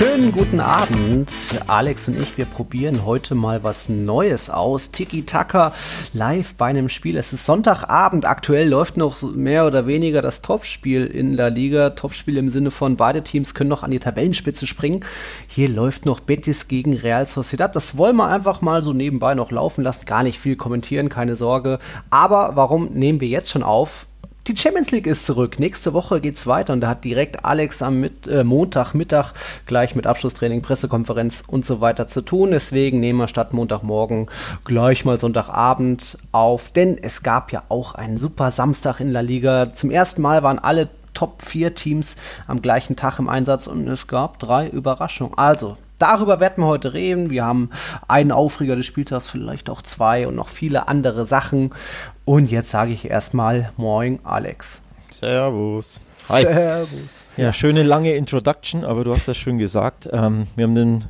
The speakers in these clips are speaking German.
Schönen guten Abend. Alex und ich, wir probieren heute mal was Neues aus. Tiki Taka live bei einem Spiel. Es ist Sonntagabend. Aktuell läuft noch mehr oder weniger das Topspiel in La Liga. Topspiel im Sinne von beide Teams können noch an die Tabellenspitze springen. Hier läuft noch Betis gegen Real Sociedad. Das wollen wir einfach mal so nebenbei noch laufen lassen. Gar nicht viel kommentieren, keine Sorge. Aber warum nehmen wir jetzt schon auf? Die Champions League ist zurück. Nächste Woche geht es weiter und da hat direkt Alex am Mit äh, Montagmittag gleich mit Abschlusstraining, Pressekonferenz und so weiter zu tun. Deswegen nehmen wir statt Montagmorgen gleich mal Sonntagabend auf, denn es gab ja auch einen super Samstag in La Liga. Zum ersten Mal waren alle Top 4 Teams am gleichen Tag im Einsatz und es gab drei Überraschungen. Also, Darüber werden wir heute reden. Wir haben einen Aufreger des Spieltags, vielleicht auch zwei und noch viele andere Sachen. Und jetzt sage ich erstmal Moin, Alex. Servus. Hi. Servus. Ja, schöne lange Introduction, aber du hast das schön gesagt. Ähm, wir haben den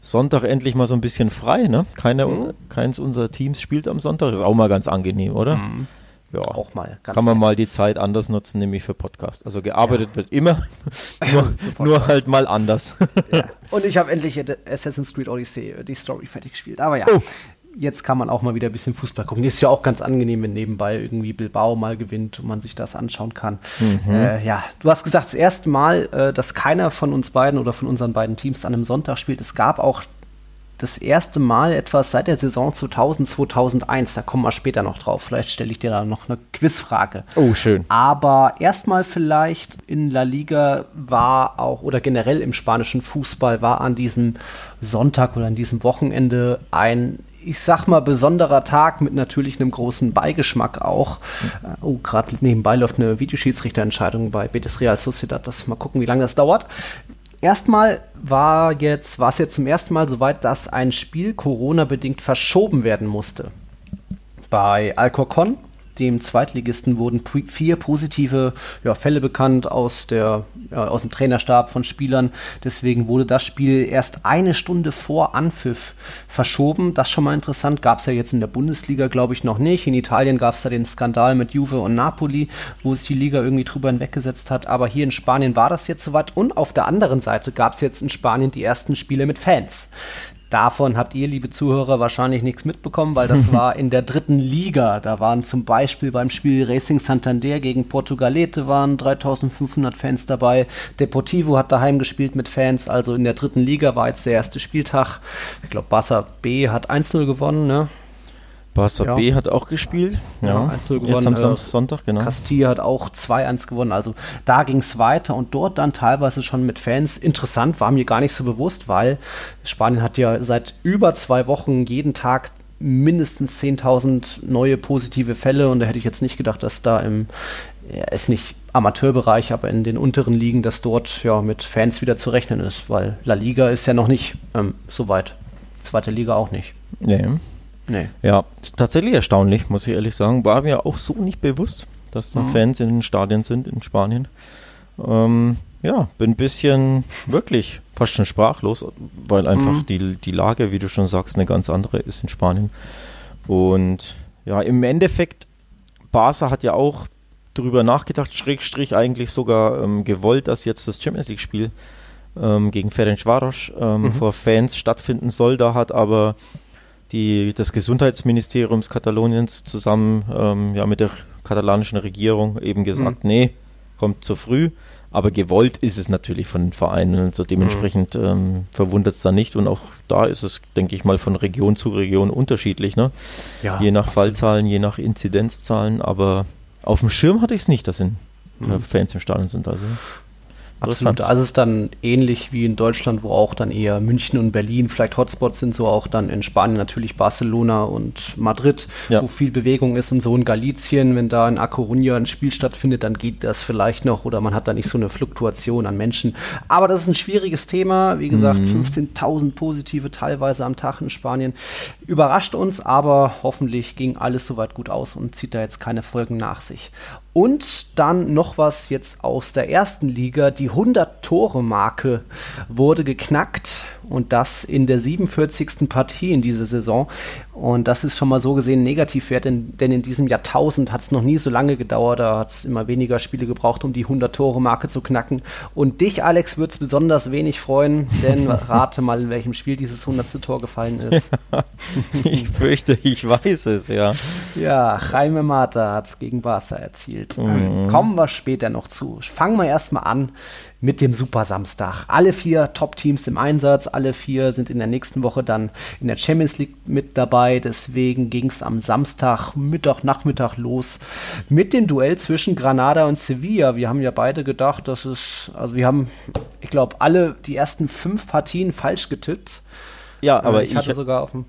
Sonntag endlich mal so ein bisschen frei, ne? Keine, mhm. Keins unserer Teams spielt am Sonntag. Ist auch mal ganz angenehm, oder? Mhm ja, auch mal. kann man nett. mal die Zeit anders nutzen, nämlich für Podcast. Also gearbeitet ja. wird immer, nur, nur, halt mal anders. Ja. Und ich habe endlich Assassin's Creed Odyssey, äh, die Story fertig gespielt. Aber ja, oh. Jetzt kann man auch mal wieder ein bisschen Fußball gucken. Ist ja auch ganz angenehm, wenn nebenbei irgendwie Bilbao mal gewinnt und man sich das anschauen kann. Mhm. Äh, ja, du hast gesagt, das erste Mal, äh, dass keiner von uns beiden oder von unseren beiden Teams an einem Sonntag spielt. Es gab auch das erste Mal etwas seit der Saison 2000, 2001. Da kommen wir später noch drauf. Vielleicht stelle ich dir da noch eine Quizfrage. Oh, schön. Aber erstmal vielleicht in La Liga war auch, oder generell im spanischen Fußball war an diesem Sonntag oder an diesem Wochenende ein ich sag mal, besonderer Tag mit natürlich einem großen Beigeschmack auch. Oh, gerade nebenbei läuft eine Videoschiedsrichterentscheidung bei Betis Real Sociedad. Das mal gucken, wie lange das dauert. Erstmal war jetzt, war es jetzt zum ersten Mal soweit, dass ein Spiel Corona-bedingt verschoben werden musste. Bei Alcorcon dem Zweitligisten wurden vier positive ja, Fälle bekannt aus, der, ja, aus dem Trainerstab von Spielern. Deswegen wurde das Spiel erst eine Stunde vor Anpfiff verschoben. Das ist schon mal interessant. Gab es ja jetzt in der Bundesliga, glaube ich, noch nicht. In Italien gab es da den Skandal mit Juve und Napoli, wo sich die Liga irgendwie drüber hinweggesetzt hat. Aber hier in Spanien war das jetzt soweit. Und auf der anderen Seite gab es jetzt in Spanien die ersten Spiele mit Fans. Davon habt ihr, liebe Zuhörer, wahrscheinlich nichts mitbekommen, weil das war in der dritten Liga. Da waren zum Beispiel beim Spiel Racing Santander gegen Portugalete waren 3500 Fans dabei. Deportivo hat daheim gespielt mit Fans. Also in der dritten Liga war jetzt der erste Spieltag. Ich glaube, Barca B hat 1-0 gewonnen, ne? Barca ja. B hat auch gespielt. Ja, 1 gewonnen. Jetzt am äh, Sonntag, genau. Castilla hat auch 2-1 gewonnen. Also da ging es weiter und dort dann teilweise schon mit Fans. Interessant, war mir gar nicht so bewusst, weil Spanien hat ja seit über zwei Wochen jeden Tag mindestens 10.000 neue positive Fälle und da hätte ich jetzt nicht gedacht, dass da im, ja, ist nicht Amateurbereich, aber in den unteren Ligen, dass dort ja mit Fans wieder zu rechnen ist, weil La Liga ist ja noch nicht ähm, so weit. Zweite Liga auch nicht. Nee. Nee. Ja, tatsächlich erstaunlich, muss ich ehrlich sagen. War mir auch so nicht bewusst, dass da mhm. Fans in den Stadien sind in Spanien. Ähm, ja, bin ein bisschen wirklich fast schon sprachlos, weil einfach mhm. die, die Lage, wie du schon sagst, eine ganz andere ist in Spanien. Und ja, im Endeffekt, Barca hat ja auch drüber nachgedacht, Schrägstrich eigentlich sogar ähm, gewollt, dass jetzt das Champions League-Spiel ähm, gegen Ferencvaros ähm, mhm. vor Fans stattfinden soll. Da hat aber die, des Gesundheitsministeriums Kataloniens zusammen ähm, ja, mit der katalanischen Regierung eben gesagt, mhm. nee, kommt zu früh. Aber gewollt ist es natürlich von den Vereinen und so dementsprechend mhm. ähm, verwundert es da nicht. Und auch da ist es, denke ich mal, von Region zu Region unterschiedlich. Ne? Ja, je nach absolut. Fallzahlen, je nach Inzidenzzahlen. Aber auf dem Schirm hatte ich es nicht, dass in, mhm. Fans im Stadion sind. Also. Absolut. Also es ist dann ähnlich wie in Deutschland, wo auch dann eher München und Berlin vielleicht Hotspots sind, so auch dann in Spanien natürlich Barcelona und Madrid, ja. wo viel Bewegung ist und so in Galicien, wenn da in A Coruña ein Spiel stattfindet, dann geht das vielleicht noch oder man hat da nicht so eine Fluktuation an Menschen. Aber das ist ein schwieriges Thema. Wie gesagt, mhm. 15.000 positive teilweise am Tag in Spanien. Überrascht uns, aber hoffentlich ging alles soweit gut aus und zieht da jetzt keine Folgen nach sich. Und dann noch was jetzt aus der ersten Liga. Die 100-Tore-Marke wurde geknackt. und das in der 47. Partie in dieser Saison. Und das ist schon mal so gesehen Negativwert, denn, denn in diesem Jahrtausend hat es noch nie so lange gedauert. Da hat es immer weniger Spiele gebraucht, um die 100-Tore-Marke zu knacken. Und dich, Alex, wird es besonders wenig freuen, denn rate mal, in welchem Spiel dieses 100. Tor gefallen ist. ich fürchte, ich weiß es, ja. Ja, Jaime Mata hat es gegen Barca erzielt. Mhm. Kommen wir später noch zu. Fangen wir erstmal an mit dem Super Samstag. Alle vier Top-Teams im Einsatz, alle vier sind in der nächsten Woche dann in der Champions League mit dabei. Deswegen ging es am Samstag, Mittag, Nachmittag los mit dem Duell zwischen Granada und Sevilla. Wir haben ja beide gedacht, dass es, also wir haben, ich glaube, alle die ersten fünf Partien falsch getippt. Ja, aber äh, ich, ich hatte sogar auf dem.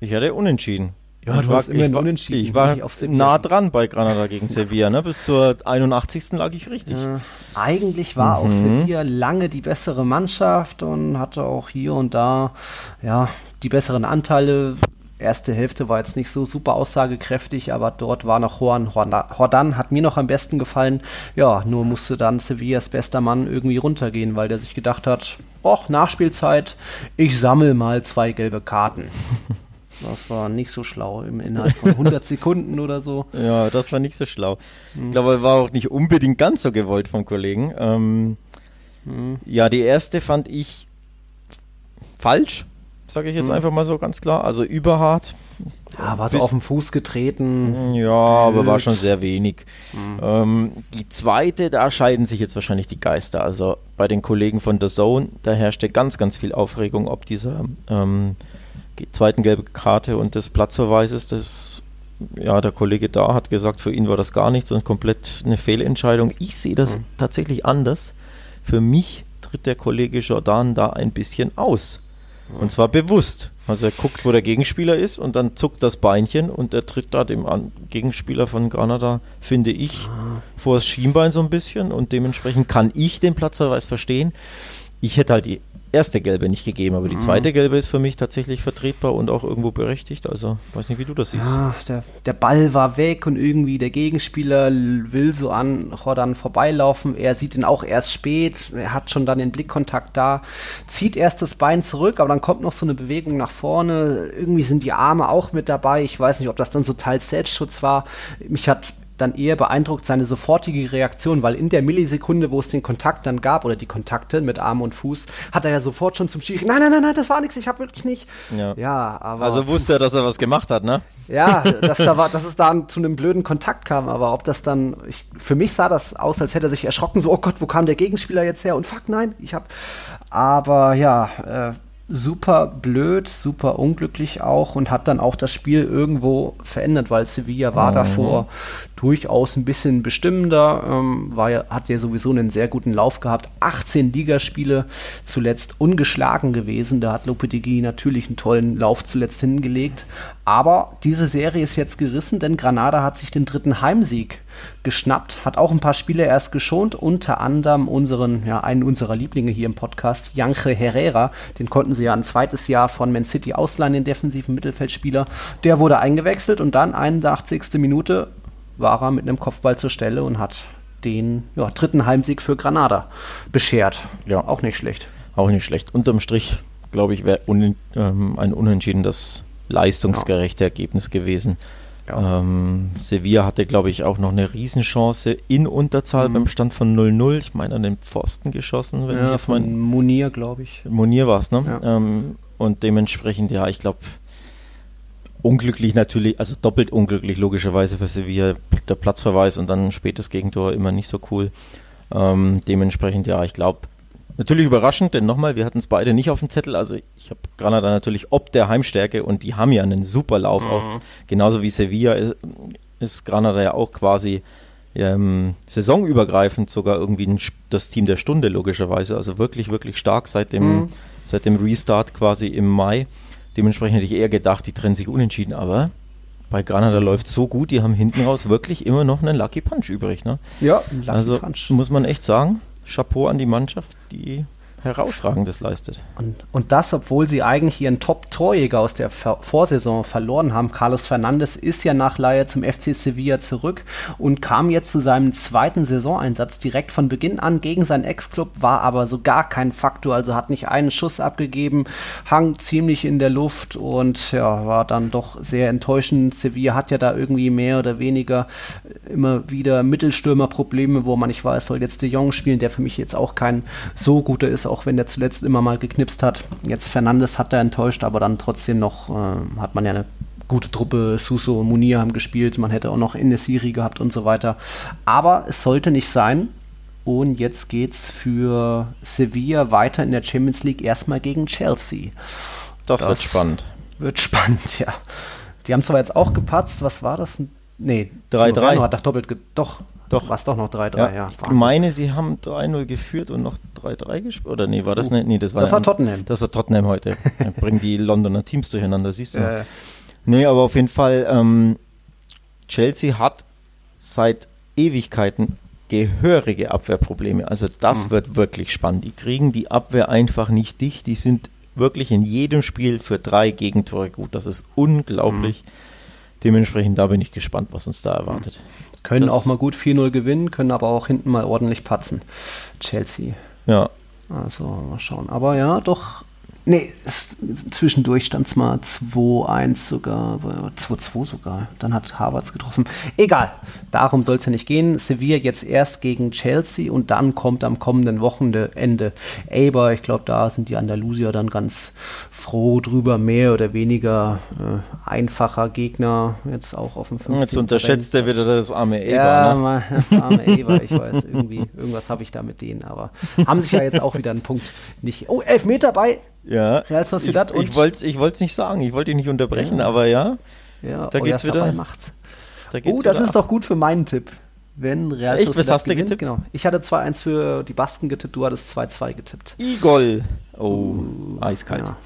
Ich hatte unentschieden. Ja, du warst immer unentschieden. Ich war nah dran bei Granada gegen Sevilla. Ne? Bis zur 81. lag ich richtig. Ja. Eigentlich war mhm. auch Sevilla lange die bessere Mannschaft und hatte auch hier und da ja, die besseren Anteile. Erste Hälfte war jetzt nicht so super aussagekräftig, aber dort war noch Juan Hordan, hat mir noch am besten gefallen. Ja, nur musste dann Sevillas bester Mann irgendwie runtergehen, weil der sich gedacht hat, och, Nachspielzeit, ich sammle mal zwei gelbe Karten. Das war nicht so schlau im Inhalt von 100 Sekunden oder so. Ja, das war nicht so schlau. Ich glaube, war auch nicht unbedingt ganz so gewollt vom Kollegen. Ähm, mhm. Ja, die erste fand ich falsch, sage ich jetzt mhm. einfach mal so ganz klar. Also überhart. Ja, war so auf den Fuß getreten. Ja, aber war schon sehr wenig. Mhm. Ähm, die zweite, da scheiden sich jetzt wahrscheinlich die Geister. Also bei den Kollegen von The Zone, da herrschte ganz, ganz viel Aufregung, ob dieser ähm, zweiten gelbe Karte und des Platzverweises, das ja, der Kollege da hat gesagt, für ihn war das gar nichts und komplett eine Fehlentscheidung. Ich sehe das mhm. tatsächlich anders. Für mich tritt der Kollege Jordan da ein bisschen aus. Und zwar bewusst. Also er guckt, wo der Gegenspieler ist und dann zuckt das Beinchen und er tritt da dem Gegenspieler von Granada, finde ich, vor das Schienbein so ein bisschen und dementsprechend kann ich den Platzverweis verstehen. Ich hätte halt die erste Gelbe nicht gegeben, aber die mhm. zweite Gelbe ist für mich tatsächlich vertretbar und auch irgendwo berechtigt. Also, weiß nicht, wie du das siehst. Ja, der, der Ball war weg und irgendwie der Gegenspieler will so an Jordan vorbeilaufen. Er sieht ihn auch erst spät. Er hat schon dann den Blickkontakt da, zieht erst das Bein zurück, aber dann kommt noch so eine Bewegung nach vorne. Irgendwie sind die Arme auch mit dabei. Ich weiß nicht, ob das dann so teils Selbstschutz war. Mich hat dann eher beeindruckt seine sofortige Reaktion, weil in der Millisekunde, wo es den Kontakt dann gab oder die Kontakte mit Arm und Fuß, hat er ja sofort schon zum Schiri, nein, nein, nein, nein, das war nichts, ich habe wirklich nicht. Ja. ja, aber. Also wusste er, dass er was gemacht hat, ne? Ja, dass, da war, dass es dann zu einem blöden Kontakt kam, aber ob das dann, ich, für mich sah das aus, als hätte er sich erschrocken, so, oh Gott, wo kam der Gegenspieler jetzt her? Und fuck, nein, ich habe, aber ja, äh, super blöd, super unglücklich auch und hat dann auch das Spiel irgendwo verändert, weil Sevilla war mhm. davor durchaus ein bisschen bestimmender, ähm, war ja, hat ja sowieso einen sehr guten Lauf gehabt. 18 Ligaspiele zuletzt ungeschlagen gewesen. Da hat Lopetegui natürlich einen tollen Lauf zuletzt hingelegt. Aber diese Serie ist jetzt gerissen, denn Granada hat sich den dritten Heimsieg geschnappt, hat auch ein paar Spiele erst geschont, unter anderem unseren, ja, einen unserer Lieblinge hier im Podcast, Janche Herrera. Den konnten sie ja ein zweites Jahr von Man City ausleihen, den defensiven Mittelfeldspieler. Der wurde eingewechselt und dann 81. Minute war er mit einem Kopfball zur Stelle und hat den ja, dritten Heimsieg für Granada beschert. Ja. Auch nicht schlecht. Auch nicht schlecht. Unterm Strich, glaube ich, wäre un ähm, ein Unentschieden das leistungsgerechte ja. Ergebnis gewesen. Ja. Ähm, Sevilla hatte, glaube ich, auch noch eine Riesenchance in Unterzahl mhm. beim Stand von 0-0. Ich meine, an den Pfosten geschossen. Wenn ja, ich jetzt von Munir, glaube ich. Munir war es, ne? Ja. Ähm, und dementsprechend, ja, ich glaube, unglücklich natürlich, also doppelt unglücklich logischerweise für Sevilla, der Platzverweis und dann ein spätes Gegentor immer nicht so cool. Ähm, dementsprechend, ja, ich glaube, Natürlich überraschend, denn nochmal, wir hatten es beide nicht auf dem Zettel. Also ich habe Granada natürlich ob der Heimstärke und die haben ja einen super Lauf mhm. auch. Genauso wie Sevilla ist, ist Granada ja auch quasi ähm, saisonübergreifend sogar irgendwie ein, das Team der Stunde logischerweise. Also wirklich, wirklich stark seit dem, mhm. seit dem Restart quasi im Mai. Dementsprechend hätte ich eher gedacht, die trennen sich unentschieden, aber bei Granada läuft so gut, die haben hinten raus wirklich immer noch einen Lucky Punch übrig. Ne? Ja, Lucky also, Punch. Muss man echt sagen. Chapeau an die Mannschaft, die herausragendes leistet. Und, und das, obwohl sie eigentlich ihren Top-Torjäger aus der Ver Vorsaison verloren haben. Carlos Fernandes ist ja nach Laie zum FC Sevilla zurück und kam jetzt zu seinem zweiten Saisoneinsatz direkt von Beginn an gegen seinen Ex-Club, war aber so gar kein Faktor, also hat nicht einen Schuss abgegeben, hang ziemlich in der Luft und ja, war dann doch sehr enttäuschend. Sevilla hat ja da irgendwie mehr oder weniger immer wieder Mittelstürmerprobleme, wo man nicht weiß, soll jetzt De Jong spielen, der für mich jetzt auch kein so guter ist, auch wenn der zuletzt immer mal geknipst hat. Jetzt Fernandes hat er enttäuscht, aber dann trotzdem noch äh, hat man ja eine gute Truppe. Suso und Munir haben gespielt, man hätte auch noch Inesiri gehabt und so weiter. Aber es sollte nicht sein. Und jetzt geht's für Sevilla weiter in der Champions League erstmal gegen Chelsea. Das, das wird spannend. Wird spannend, ja. Die haben zwar jetzt auch gepatzt, was war das? Nee, 3-3. Hat doch doppelt, doch, doch. War es doch noch 3-3, ja. ja ich meine, sie haben 3-0 geführt und noch 3-3 gespielt. Oder nee, war das uh, nicht? Nee, das war, das war Tottenham. Das war Tottenham heute. Bringen die Londoner Teams durcheinander, siehst du. Äh. Nee, aber auf jeden Fall, ähm, Chelsea hat seit Ewigkeiten gehörige Abwehrprobleme. Also das mhm. wird wirklich spannend. Die kriegen die Abwehr einfach nicht dicht. Die sind wirklich in jedem Spiel für drei Gegentore gut. Das ist unglaublich. Mhm. Dementsprechend, da bin ich gespannt, was uns da erwartet. Können das auch mal gut 4-0 gewinnen, können aber auch hinten mal ordentlich patzen. Chelsea. Ja. Also mal schauen. Aber ja, doch Nee, zwischendurch stand es mal 2-1 sogar, 2-2 sogar. Dann hat Harvards getroffen. Egal, darum soll es ja nicht gehen. Sevilla jetzt erst gegen Chelsea und dann kommt am kommenden Wochenende Aber. Ich glaube, da sind die Andalusier dann ganz froh drüber. Mehr oder weniger äh, einfacher Gegner jetzt auch auf dem 15. Jetzt unterschätzt er wieder das arme Aber. Ja, ne? das arme Aber. Ich weiß, irgendwie, irgendwas habe ich da mit denen. Aber haben sich ja jetzt auch wieder einen Punkt nicht. Oh, elf Meter bei ja. Real Sociedad ich, ich wollte es ich nicht sagen, ich wollte ihn nicht unterbrechen, ja. aber ja. Ja, da geht's wieder. Macht's. Da geht's oh, das ist doch gut für meinen Tipp. Wenn Real Echt, was hast gewinnt, du getippt? Genau. Ich hatte 2-1 für die Basken getippt, du hattest 2-2 getippt. Igol. Oh, uh, eiskalt. Ja.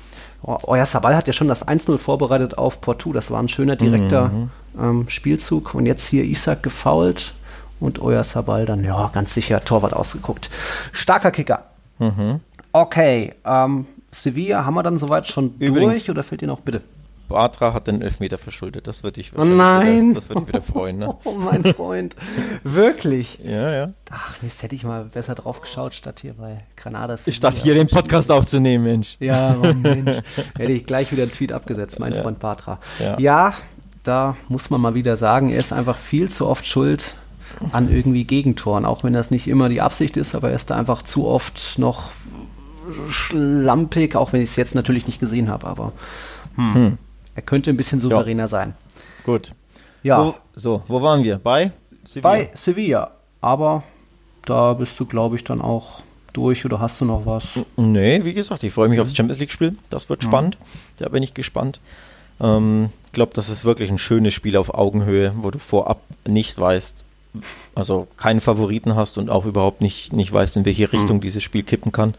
Oh, euer Sabal hat ja schon das 1-0 vorbereitet auf Porto. Das war ein schöner direkter mhm. ähm, Spielzug. Und jetzt hier Isaac gefault und euer Sabal dann, ja, ganz sicher Torwart ausgeguckt. Starker Kicker. Mhm. Okay, ähm, Sevilla haben wir dann soweit schon Übrigens, durch oder fehlt dir noch bitte? Bartra hat den Elfmeter verschuldet. Das würde ich oh nein. Wieder, das würde ich wieder freuen. Ne? Oh, mein Freund. Wirklich? Ja, ja. Ach, Mist, hätte ich mal besser drauf geschaut, statt hier bei Granadas. Ich statt hier den Podcast aufzunehmen, Mensch. Ja, oh, Mensch. hätte ich gleich wieder einen Tweet abgesetzt, mein ja. Freund Bartra. Ja. ja, da muss man mal wieder sagen, er ist einfach viel zu oft schuld an irgendwie Gegentoren, auch wenn das nicht immer die Absicht ist, aber er ist da einfach zu oft noch schlampig, auch wenn ich es jetzt natürlich nicht gesehen habe, aber hm. Hm. er könnte ein bisschen souveräner ja. sein. Gut. Ja. Wo, so, wo waren wir? Bei Sevilla? Bei Sevilla. Aber da bist du, glaube ich, dann auch durch oder hast du noch was? Nee, wie gesagt, ich freue mich aufs Champions League-Spiel. Das wird spannend. Da bin ich gespannt. Ähm, ich glaube, das ist wirklich ein schönes Spiel auf Augenhöhe, wo du vorab nicht weißt, also keinen Favoriten hast und auch überhaupt nicht, nicht weißt, in welche Richtung mhm. dieses Spiel kippen kann.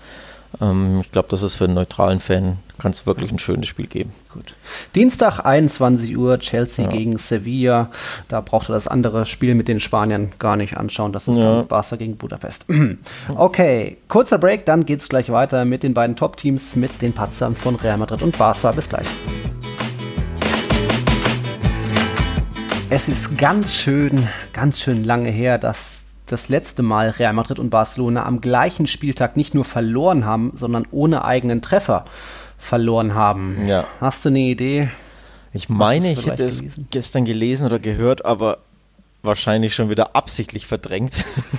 Ähm, ich glaube, das ist für einen neutralen Fan, kann es wirklich ein schönes Spiel geben. Gut. Dienstag 21 Uhr, Chelsea ja. gegen Sevilla. Da braucht er das andere Spiel mit den Spaniern gar nicht anschauen. Das ist ja. dann Barca gegen Budapest. okay, kurzer Break, dann geht es gleich weiter mit den beiden Top-Teams, mit den Patzern von Real Madrid und Barca. Bis gleich. Es ist ganz schön, ganz schön lange her, dass das letzte Mal Real Madrid und Barcelona am gleichen Spieltag nicht nur verloren haben, sondern ohne eigenen Treffer verloren haben. Ja. Hast du eine Idee? Ich meine, ich hätte es gestern gelesen oder gehört, aber wahrscheinlich schon wieder absichtlich verdrängt.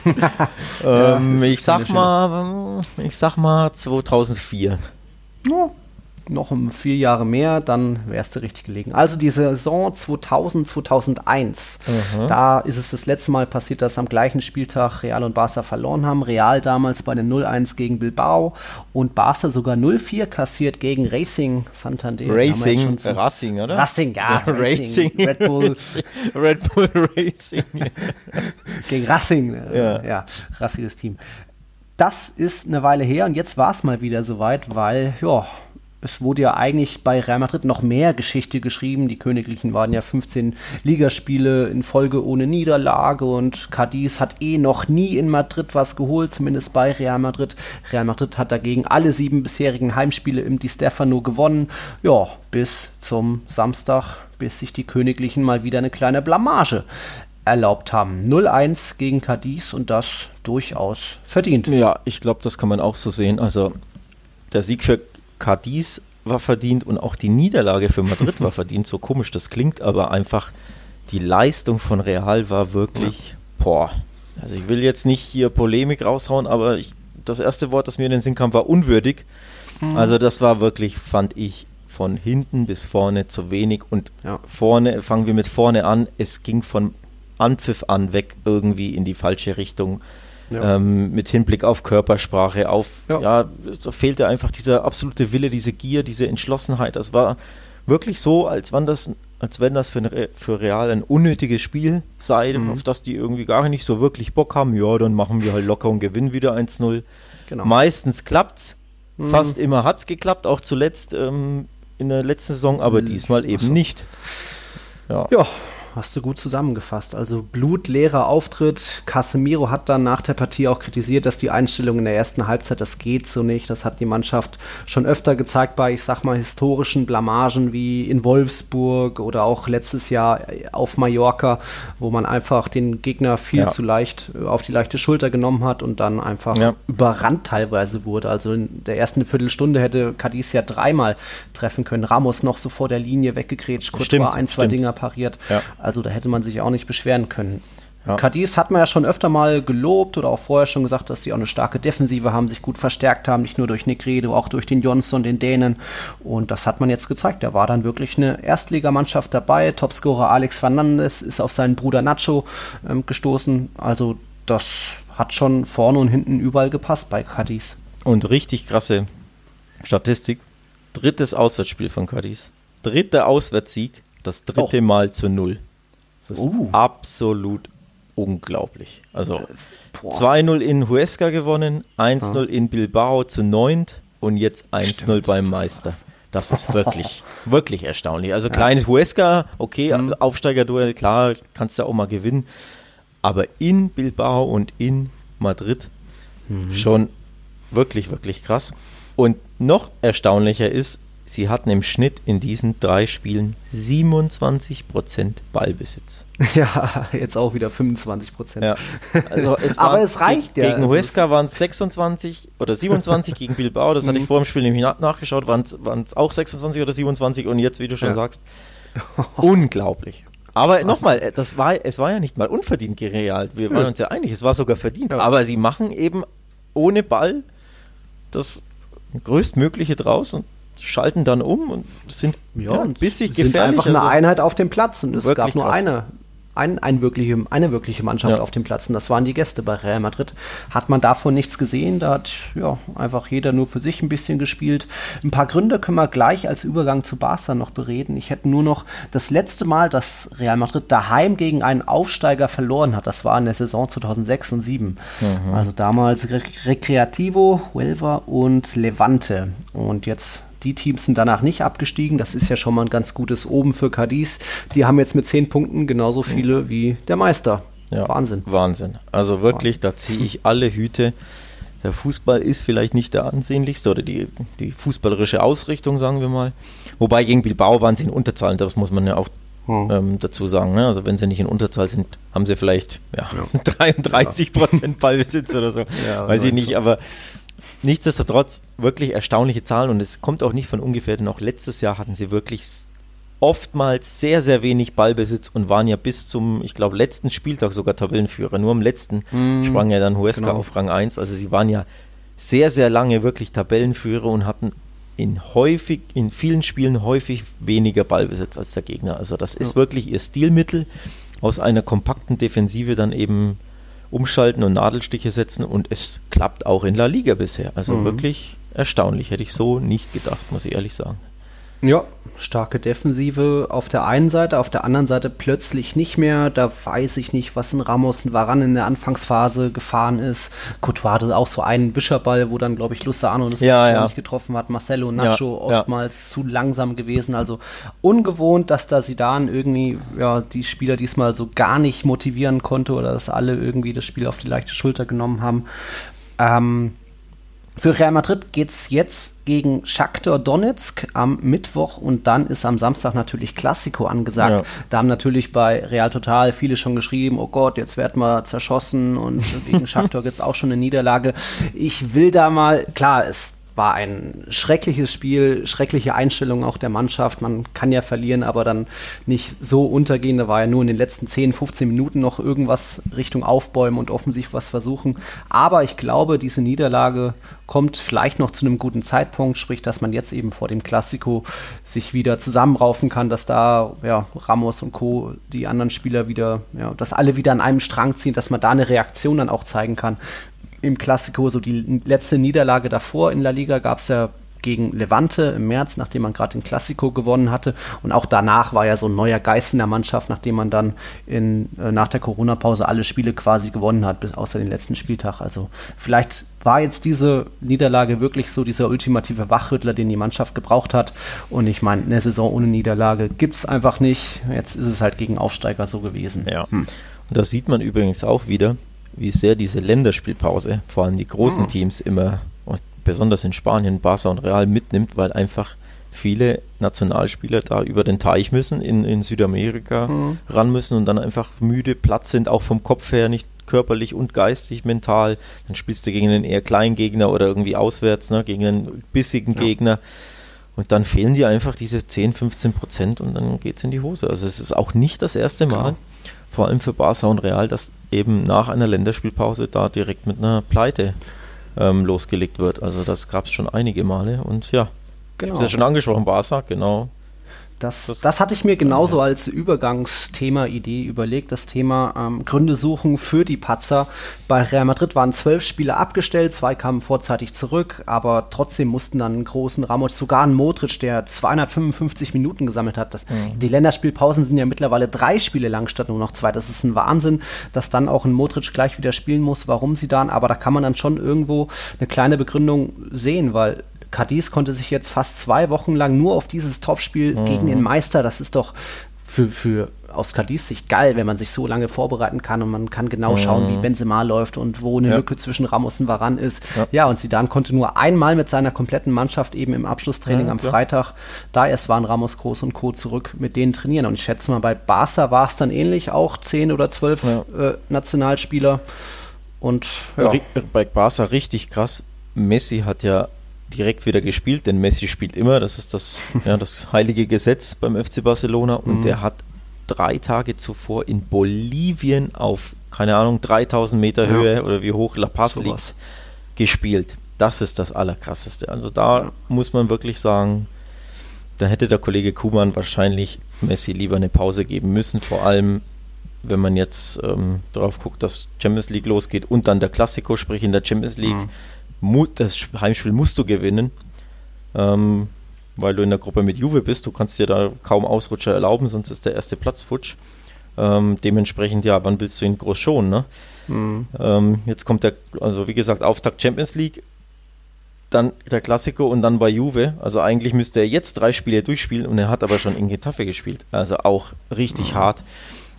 ähm, ja, ich sag mal, ich sag mal 2004. Ja, noch um vier Jahre mehr, dann wärst du richtig gelegen. Also die Saison 2000, 2001, mhm. da ist es das letzte Mal passiert, dass am gleichen Spieltag Real und Barca verloren haben. Real damals bei den 0-1 gegen Bilbao und Barca sogar 0-4 kassiert gegen Racing Santander. Racing, so Racing, oder? Racing, ja. ja Racing, Red Bull. Red Bull Racing. gegen Racing, äh, ja. ja, rassiges Team. Das ist eine Weile her und jetzt war es mal wieder soweit, weil, ja, es wurde ja eigentlich bei Real Madrid noch mehr Geschichte geschrieben. Die Königlichen waren ja 15 Ligaspiele in Folge ohne Niederlage und Cadiz hat eh noch nie in Madrid was geholt, zumindest bei Real Madrid. Real Madrid hat dagegen alle sieben bisherigen Heimspiele im Di Stefano gewonnen. Ja, bis zum Samstag, bis sich die Königlichen mal wieder eine kleine Blamage erlaubt haben. 0-1 gegen Cadiz und das durchaus verdient. Ja, ich glaube, das kann man auch so sehen. Also der Sieg für Cadiz war verdient und auch die Niederlage für Madrid war verdient. So komisch das klingt, aber einfach die Leistung von Real war wirklich, ja. boah. Also ich will jetzt nicht hier Polemik raushauen, aber ich, das erste Wort, das mir in den Sinn kam, war unwürdig. Mhm. Also das war wirklich, fand ich, von hinten bis vorne zu wenig und ja. vorne, fangen wir mit vorne an, es ging von Anpfiff an weg irgendwie in die falsche Richtung. Ja. Ähm, mit Hinblick auf Körpersprache, auf, ja. ja, da fehlte einfach dieser absolute Wille, diese Gier, diese Entschlossenheit. Das war wirklich so, als wenn das, als wenn das für, für Real ein unnötiges Spiel sei, mhm. auf das die irgendwie gar nicht so wirklich Bock haben. Ja, dann machen wir halt locker und gewinnen wieder 1-0. Genau. Meistens klappt's. Mhm. Fast immer hat's geklappt, auch zuletzt ähm, in der letzten Saison, aber diesmal eben so. nicht. Ja. ja, hast du gut zusammengefasst. Also blutleerer Auftritt. Casemiro hat dann nach der Partie auch kritisiert, dass die Einstellung in der ersten Halbzeit, das geht so nicht. Das hat die Mannschaft schon öfter gezeigt bei, ich sag mal, historischen Blamagen wie in Wolfsburg oder auch letztes Jahr auf Mallorca, wo man einfach den Gegner viel ja. zu leicht äh, auf die leichte Schulter genommen hat und dann einfach ja. überrannt teilweise wurde. Also in der ersten Viertelstunde hätte Cadiz ja dreimal treffen können. Ramos noch so vor der Linie weggegrätscht, kurz war ein, zwei stimmt. Dinger pariert. Ja. Also da hätte man sich auch nicht beschweren können. Ja. Cadiz hat man ja schon öfter mal gelobt oder auch vorher schon gesagt, dass sie auch eine starke Defensive haben, sich gut verstärkt haben, nicht nur durch Negredo, auch durch den Johnson, den Dänen. Und das hat man jetzt gezeigt. Da war dann wirklich eine Erstligamannschaft dabei. Topscorer Alex Fernandes ist auf seinen Bruder Nacho ähm, gestoßen. Also das hat schon vorne und hinten überall gepasst bei Cadiz. Und richtig krasse Statistik. Drittes Auswärtsspiel von Cadiz. Dritter Auswärtssieg, das dritte oh. Mal zu null. Das ist uh. absolut unglaublich. Also 2-0 in Huesca gewonnen, 1-0 in Bilbao zu neunt und jetzt 1-0 beim Meister. Das ist wirklich, wirklich erstaunlich. Also kleines Huesca, okay, mhm. Aufsteigerduell, klar, kannst du auch mal gewinnen. Aber in Bilbao und in Madrid mhm. schon wirklich, wirklich krass. Und noch erstaunlicher ist, sie hatten im Schnitt in diesen drei Spielen 27% Ballbesitz. Ja, jetzt auch wieder 25%. Ja. Also es Aber es reicht ja. Gegen Huesca waren es 26 oder 27, gegen Bilbao, das hatte ich mhm. vor dem Spiel nämlich nachgeschaut, waren es auch 26 oder 27 und jetzt, wie du schon ja. sagst, unglaublich. Aber nochmal, das war, es war ja nicht mal unverdient gerealt. Wir waren uns ja einig, es war sogar verdient. Ja. Aber sie machen eben ohne Ball das größtmögliche draus und schalten dann um und sind ja, ja bissig sind gefährlich. einfach eine also Einheit auf dem Platz und es gab nur krass. eine ein, ein wirkliche, eine wirkliche Mannschaft ja. auf dem Platz und das waren die Gäste bei Real Madrid. Hat man davon nichts gesehen, da hat ja einfach jeder nur für sich ein bisschen gespielt. Ein paar Gründe können wir gleich als Übergang zu Barca noch bereden. Ich hätte nur noch das letzte Mal, dass Real Madrid daheim gegen einen Aufsteiger verloren hat, das war in der Saison 2006 und 2007. Mhm. Also damals Re Recreativo, Huelva und Levante und jetzt die Teams sind danach nicht abgestiegen. Das ist ja schon mal ein ganz gutes Oben für Cadiz. Die haben jetzt mit zehn Punkten genauso viele wie der Meister. Ja, Wahnsinn. Wahnsinn. Also wirklich, Wahnsinn. da ziehe ich alle Hüte. Der Fußball ist vielleicht nicht der ansehnlichste oder die, die fußballerische Ausrichtung, sagen wir mal. Wobei gegen Bilbao waren sie in Unterzahl, das muss man ja auch hm. ähm, dazu sagen. Ne? Also wenn sie nicht in Unterzahl sind, haben sie vielleicht ja, ja. 33 Prozent Ballbesitz oder so. Weiß ich nicht, aber Nichtsdestotrotz wirklich erstaunliche Zahlen und es kommt auch nicht von ungefähr, denn auch letztes Jahr hatten sie wirklich oftmals sehr, sehr wenig Ballbesitz und waren ja bis zum, ich glaube, letzten Spieltag sogar Tabellenführer. Nur am letzten mm, sprang ja dann Huesca genau. auf Rang 1. Also sie waren ja sehr, sehr lange wirklich Tabellenführer und hatten in häufig, in vielen Spielen häufig weniger Ballbesitz als der Gegner. Also das ist ja. wirklich ihr Stilmittel, aus einer kompakten Defensive dann eben umschalten und Nadelstiche setzen und es klappt auch in La Liga bisher. Also mhm. wirklich erstaunlich. Hätte ich so nicht gedacht, muss ich ehrlich sagen. Ja, starke Defensive auf der einen Seite, auf der anderen Seite plötzlich nicht mehr. Da weiß ich nicht, was ein Ramos und Varan in der Anfangsphase gefahren ist. Courtois hatte auch so einen Wischerball, wo dann, glaube ich, Luzano das ja, ja. nicht getroffen hat. Marcelo Nacho ja, oftmals zu langsam gewesen. Also ungewohnt, dass da Sidan irgendwie ja, die Spieler diesmal so gar nicht motivieren konnte oder dass alle irgendwie das Spiel auf die leichte Schulter genommen haben. Ähm, für Real Madrid geht es jetzt gegen Shakhtar Donetsk am Mittwoch und dann ist am Samstag natürlich Klassiko angesagt. Ja. Da haben natürlich bei Real Total viele schon geschrieben, oh Gott, jetzt werden wir zerschossen und gegen Shakhtar gibt es auch schon eine Niederlage. Ich will da mal, klar, es war ein schreckliches Spiel, schreckliche Einstellung auch der Mannschaft. Man kann ja verlieren, aber dann nicht so untergehen. Da war ja nur in den letzten 10, 15 Minuten noch irgendwas Richtung Aufbäumen und offensiv was versuchen. Aber ich glaube, diese Niederlage kommt vielleicht noch zu einem guten Zeitpunkt, sprich, dass man jetzt eben vor dem Klassiko sich wieder zusammenraufen kann, dass da ja, Ramos und Co., die anderen Spieler wieder, ja, dass alle wieder an einem Strang ziehen, dass man da eine Reaktion dann auch zeigen kann im Klassiko, so die letzte Niederlage davor in La Liga gab es ja gegen Levante im März, nachdem man gerade den Klassiko gewonnen hatte. Und auch danach war ja so ein neuer Geist in der Mannschaft, nachdem man dann in, äh, nach der Corona-Pause alle Spiele quasi gewonnen hat, außer den letzten Spieltag. Also vielleicht war jetzt diese Niederlage wirklich so dieser ultimative Wachrüttler, den die Mannschaft gebraucht hat. Und ich meine, eine Saison ohne Niederlage gibt es einfach nicht. Jetzt ist es halt gegen Aufsteiger so gewesen. Ja. Hm. Und das sieht man übrigens auch wieder wie sehr diese Länderspielpause vor allem die großen mhm. Teams immer, besonders in Spanien, Barca und Real mitnimmt, weil einfach viele Nationalspieler da über den Teich müssen, in, in Südamerika mhm. ran müssen und dann einfach müde, platt sind, auch vom Kopf her, nicht körperlich und geistig, mental. Dann spielst du gegen einen eher kleinen Gegner oder irgendwie auswärts, ne, gegen einen bissigen ja. Gegner. Und dann fehlen dir einfach diese 10, 15 Prozent und dann geht es in die Hose. Also es ist auch nicht das erste Mal, Klar vor allem für Barca und Real, dass eben nach einer Länderspielpause da direkt mit einer Pleite ähm, losgelegt wird. Also das gab es schon einige Male und ja, genau. ich habe ja schon angesprochen, Barca, genau. Das, das, das, hatte ich mir genauso als Übergangsthema, Idee überlegt, das Thema ähm, Gründe suchen für die Patzer. Bei Real Madrid waren zwölf Spieler abgestellt, zwei kamen vorzeitig zurück, aber trotzdem mussten dann einen großen Ramos, sogar ein Modric, der 255 Minuten gesammelt hat. Das, mhm. Die Länderspielpausen sind ja mittlerweile drei Spiele lang statt nur noch zwei. Das ist ein Wahnsinn, dass dann auch ein Modric gleich wieder spielen muss, warum sie dann, aber da kann man dann schon irgendwo eine kleine Begründung sehen, weil Cadiz konnte sich jetzt fast zwei Wochen lang nur auf dieses Topspiel mhm. gegen den Meister, das ist doch für, für aus Cadiz Sicht geil, wenn man sich so lange vorbereiten kann und man kann genau schauen, wie mhm. Benzema läuft und wo eine ja. Lücke zwischen Ramos und Varan ist. Ja. ja, und Zidane konnte nur einmal mit seiner kompletten Mannschaft eben im Abschlusstraining ja, am Freitag, da erst waren Ramos Groß und Co. zurück mit denen trainieren. Und ich schätze mal, bei Barca war es dann ähnlich, auch zehn oder zwölf äh, Nationalspieler. Und ja. Bei Barca richtig krass. Messi hat ja direkt wieder gespielt, denn Messi spielt immer, das ist das, ja, das heilige Gesetz beim FC Barcelona und mhm. der hat drei Tage zuvor in Bolivien auf, keine Ahnung, 3000 Meter ja. Höhe oder wie hoch La Paz so liegt, was. gespielt. Das ist das Allerkrasseste. Also da ja. muss man wirklich sagen, da hätte der Kollege Kuman wahrscheinlich Messi lieber eine Pause geben müssen, vor allem wenn man jetzt ähm, darauf guckt, dass Champions League losgeht und dann der Klassiko, sprich in der Champions League mhm das Heimspiel musst du gewinnen, ähm, weil du in der Gruppe mit Juve bist. Du kannst dir da kaum Ausrutscher erlauben, sonst ist der erste Platz futsch. Ähm, dementsprechend, ja, wann willst du ihn groß schonen? Ne? Mhm. Ähm, jetzt kommt der, also wie gesagt, Auftakt Champions League, dann der Klassiker und dann bei Juve. Also eigentlich müsste er jetzt drei Spiele durchspielen und er hat aber schon in Getafe gespielt. Also auch richtig mhm. hart.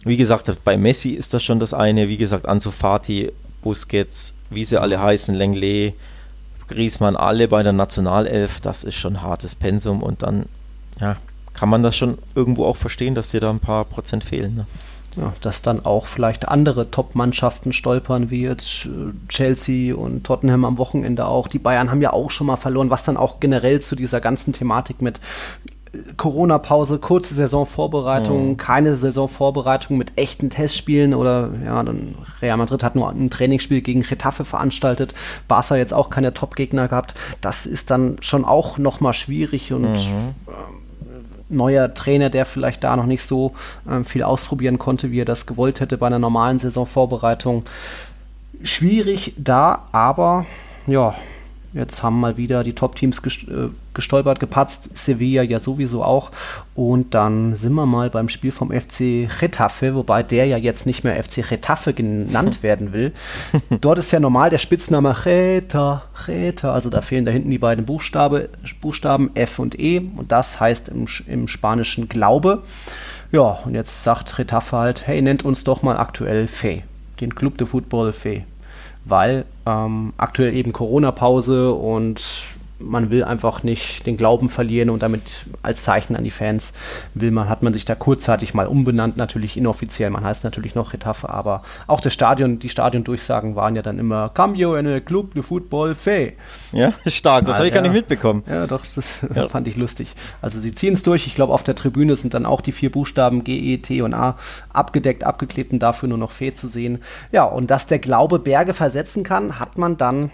Wie gesagt, bei Messi ist das schon das eine. Wie gesagt, Ansu Fati, Busquets, wie sie alle heißen, Lenglet, Griezmann, alle bei der Nationalelf, das ist schon hartes Pensum und dann ja, kann man das schon irgendwo auch verstehen, dass dir da ein paar Prozent fehlen. Ne? Ja, dass dann auch vielleicht andere Top-Mannschaften stolpern, wie jetzt äh, Chelsea und Tottenham am Wochenende auch. Die Bayern haben ja auch schon mal verloren, was dann auch generell zu dieser ganzen Thematik mit Corona-Pause, kurze Saisonvorbereitung, mhm. keine Saisonvorbereitung mit echten Testspielen oder ja, dann Real Madrid hat nur ein Trainingsspiel gegen Getafe veranstaltet, Barca jetzt auch keine Top-Gegner gehabt. Das ist dann schon auch nochmal schwierig und mhm. äh, neuer Trainer, der vielleicht da noch nicht so äh, viel ausprobieren konnte, wie er das gewollt hätte bei einer normalen Saisonvorbereitung. Schwierig da, aber ja, Jetzt haben mal wieder die Top-Teams äh, gestolpert, gepatzt, Sevilla ja sowieso auch. Und dann sind wir mal beim Spiel vom FC Getafe, wobei der ja jetzt nicht mehr FC Getafe genannt werden will. Dort ist ja normal der Spitzname Geta, Geta, also da fehlen da hinten die beiden Buchstabe, Buchstaben F und E und das heißt im, im Spanischen Glaube. Ja, und jetzt sagt Getafe halt, hey, nennt uns doch mal aktuell Fe, den Club de Football Fe weil ähm, aktuell eben Corona-Pause und man will einfach nicht den Glauben verlieren und damit als Zeichen an die Fans will man, hat man sich da kurzzeitig mal umbenannt, natürlich inoffiziell, man heißt natürlich noch Retafe, aber auch das Stadion, die Stadiondurchsagen waren ja dann immer Cambio en el Club de Football Fe. Ja, stark, das habe ich ja. gar nicht mitbekommen. Ja, doch, das ja. fand ich lustig. Also sie ziehen es durch, ich glaube auf der Tribüne sind dann auch die vier Buchstaben G, E, T und A abgedeckt, abgeklebt und dafür nur noch Fe zu sehen. Ja, und dass der Glaube Berge versetzen kann, hat man dann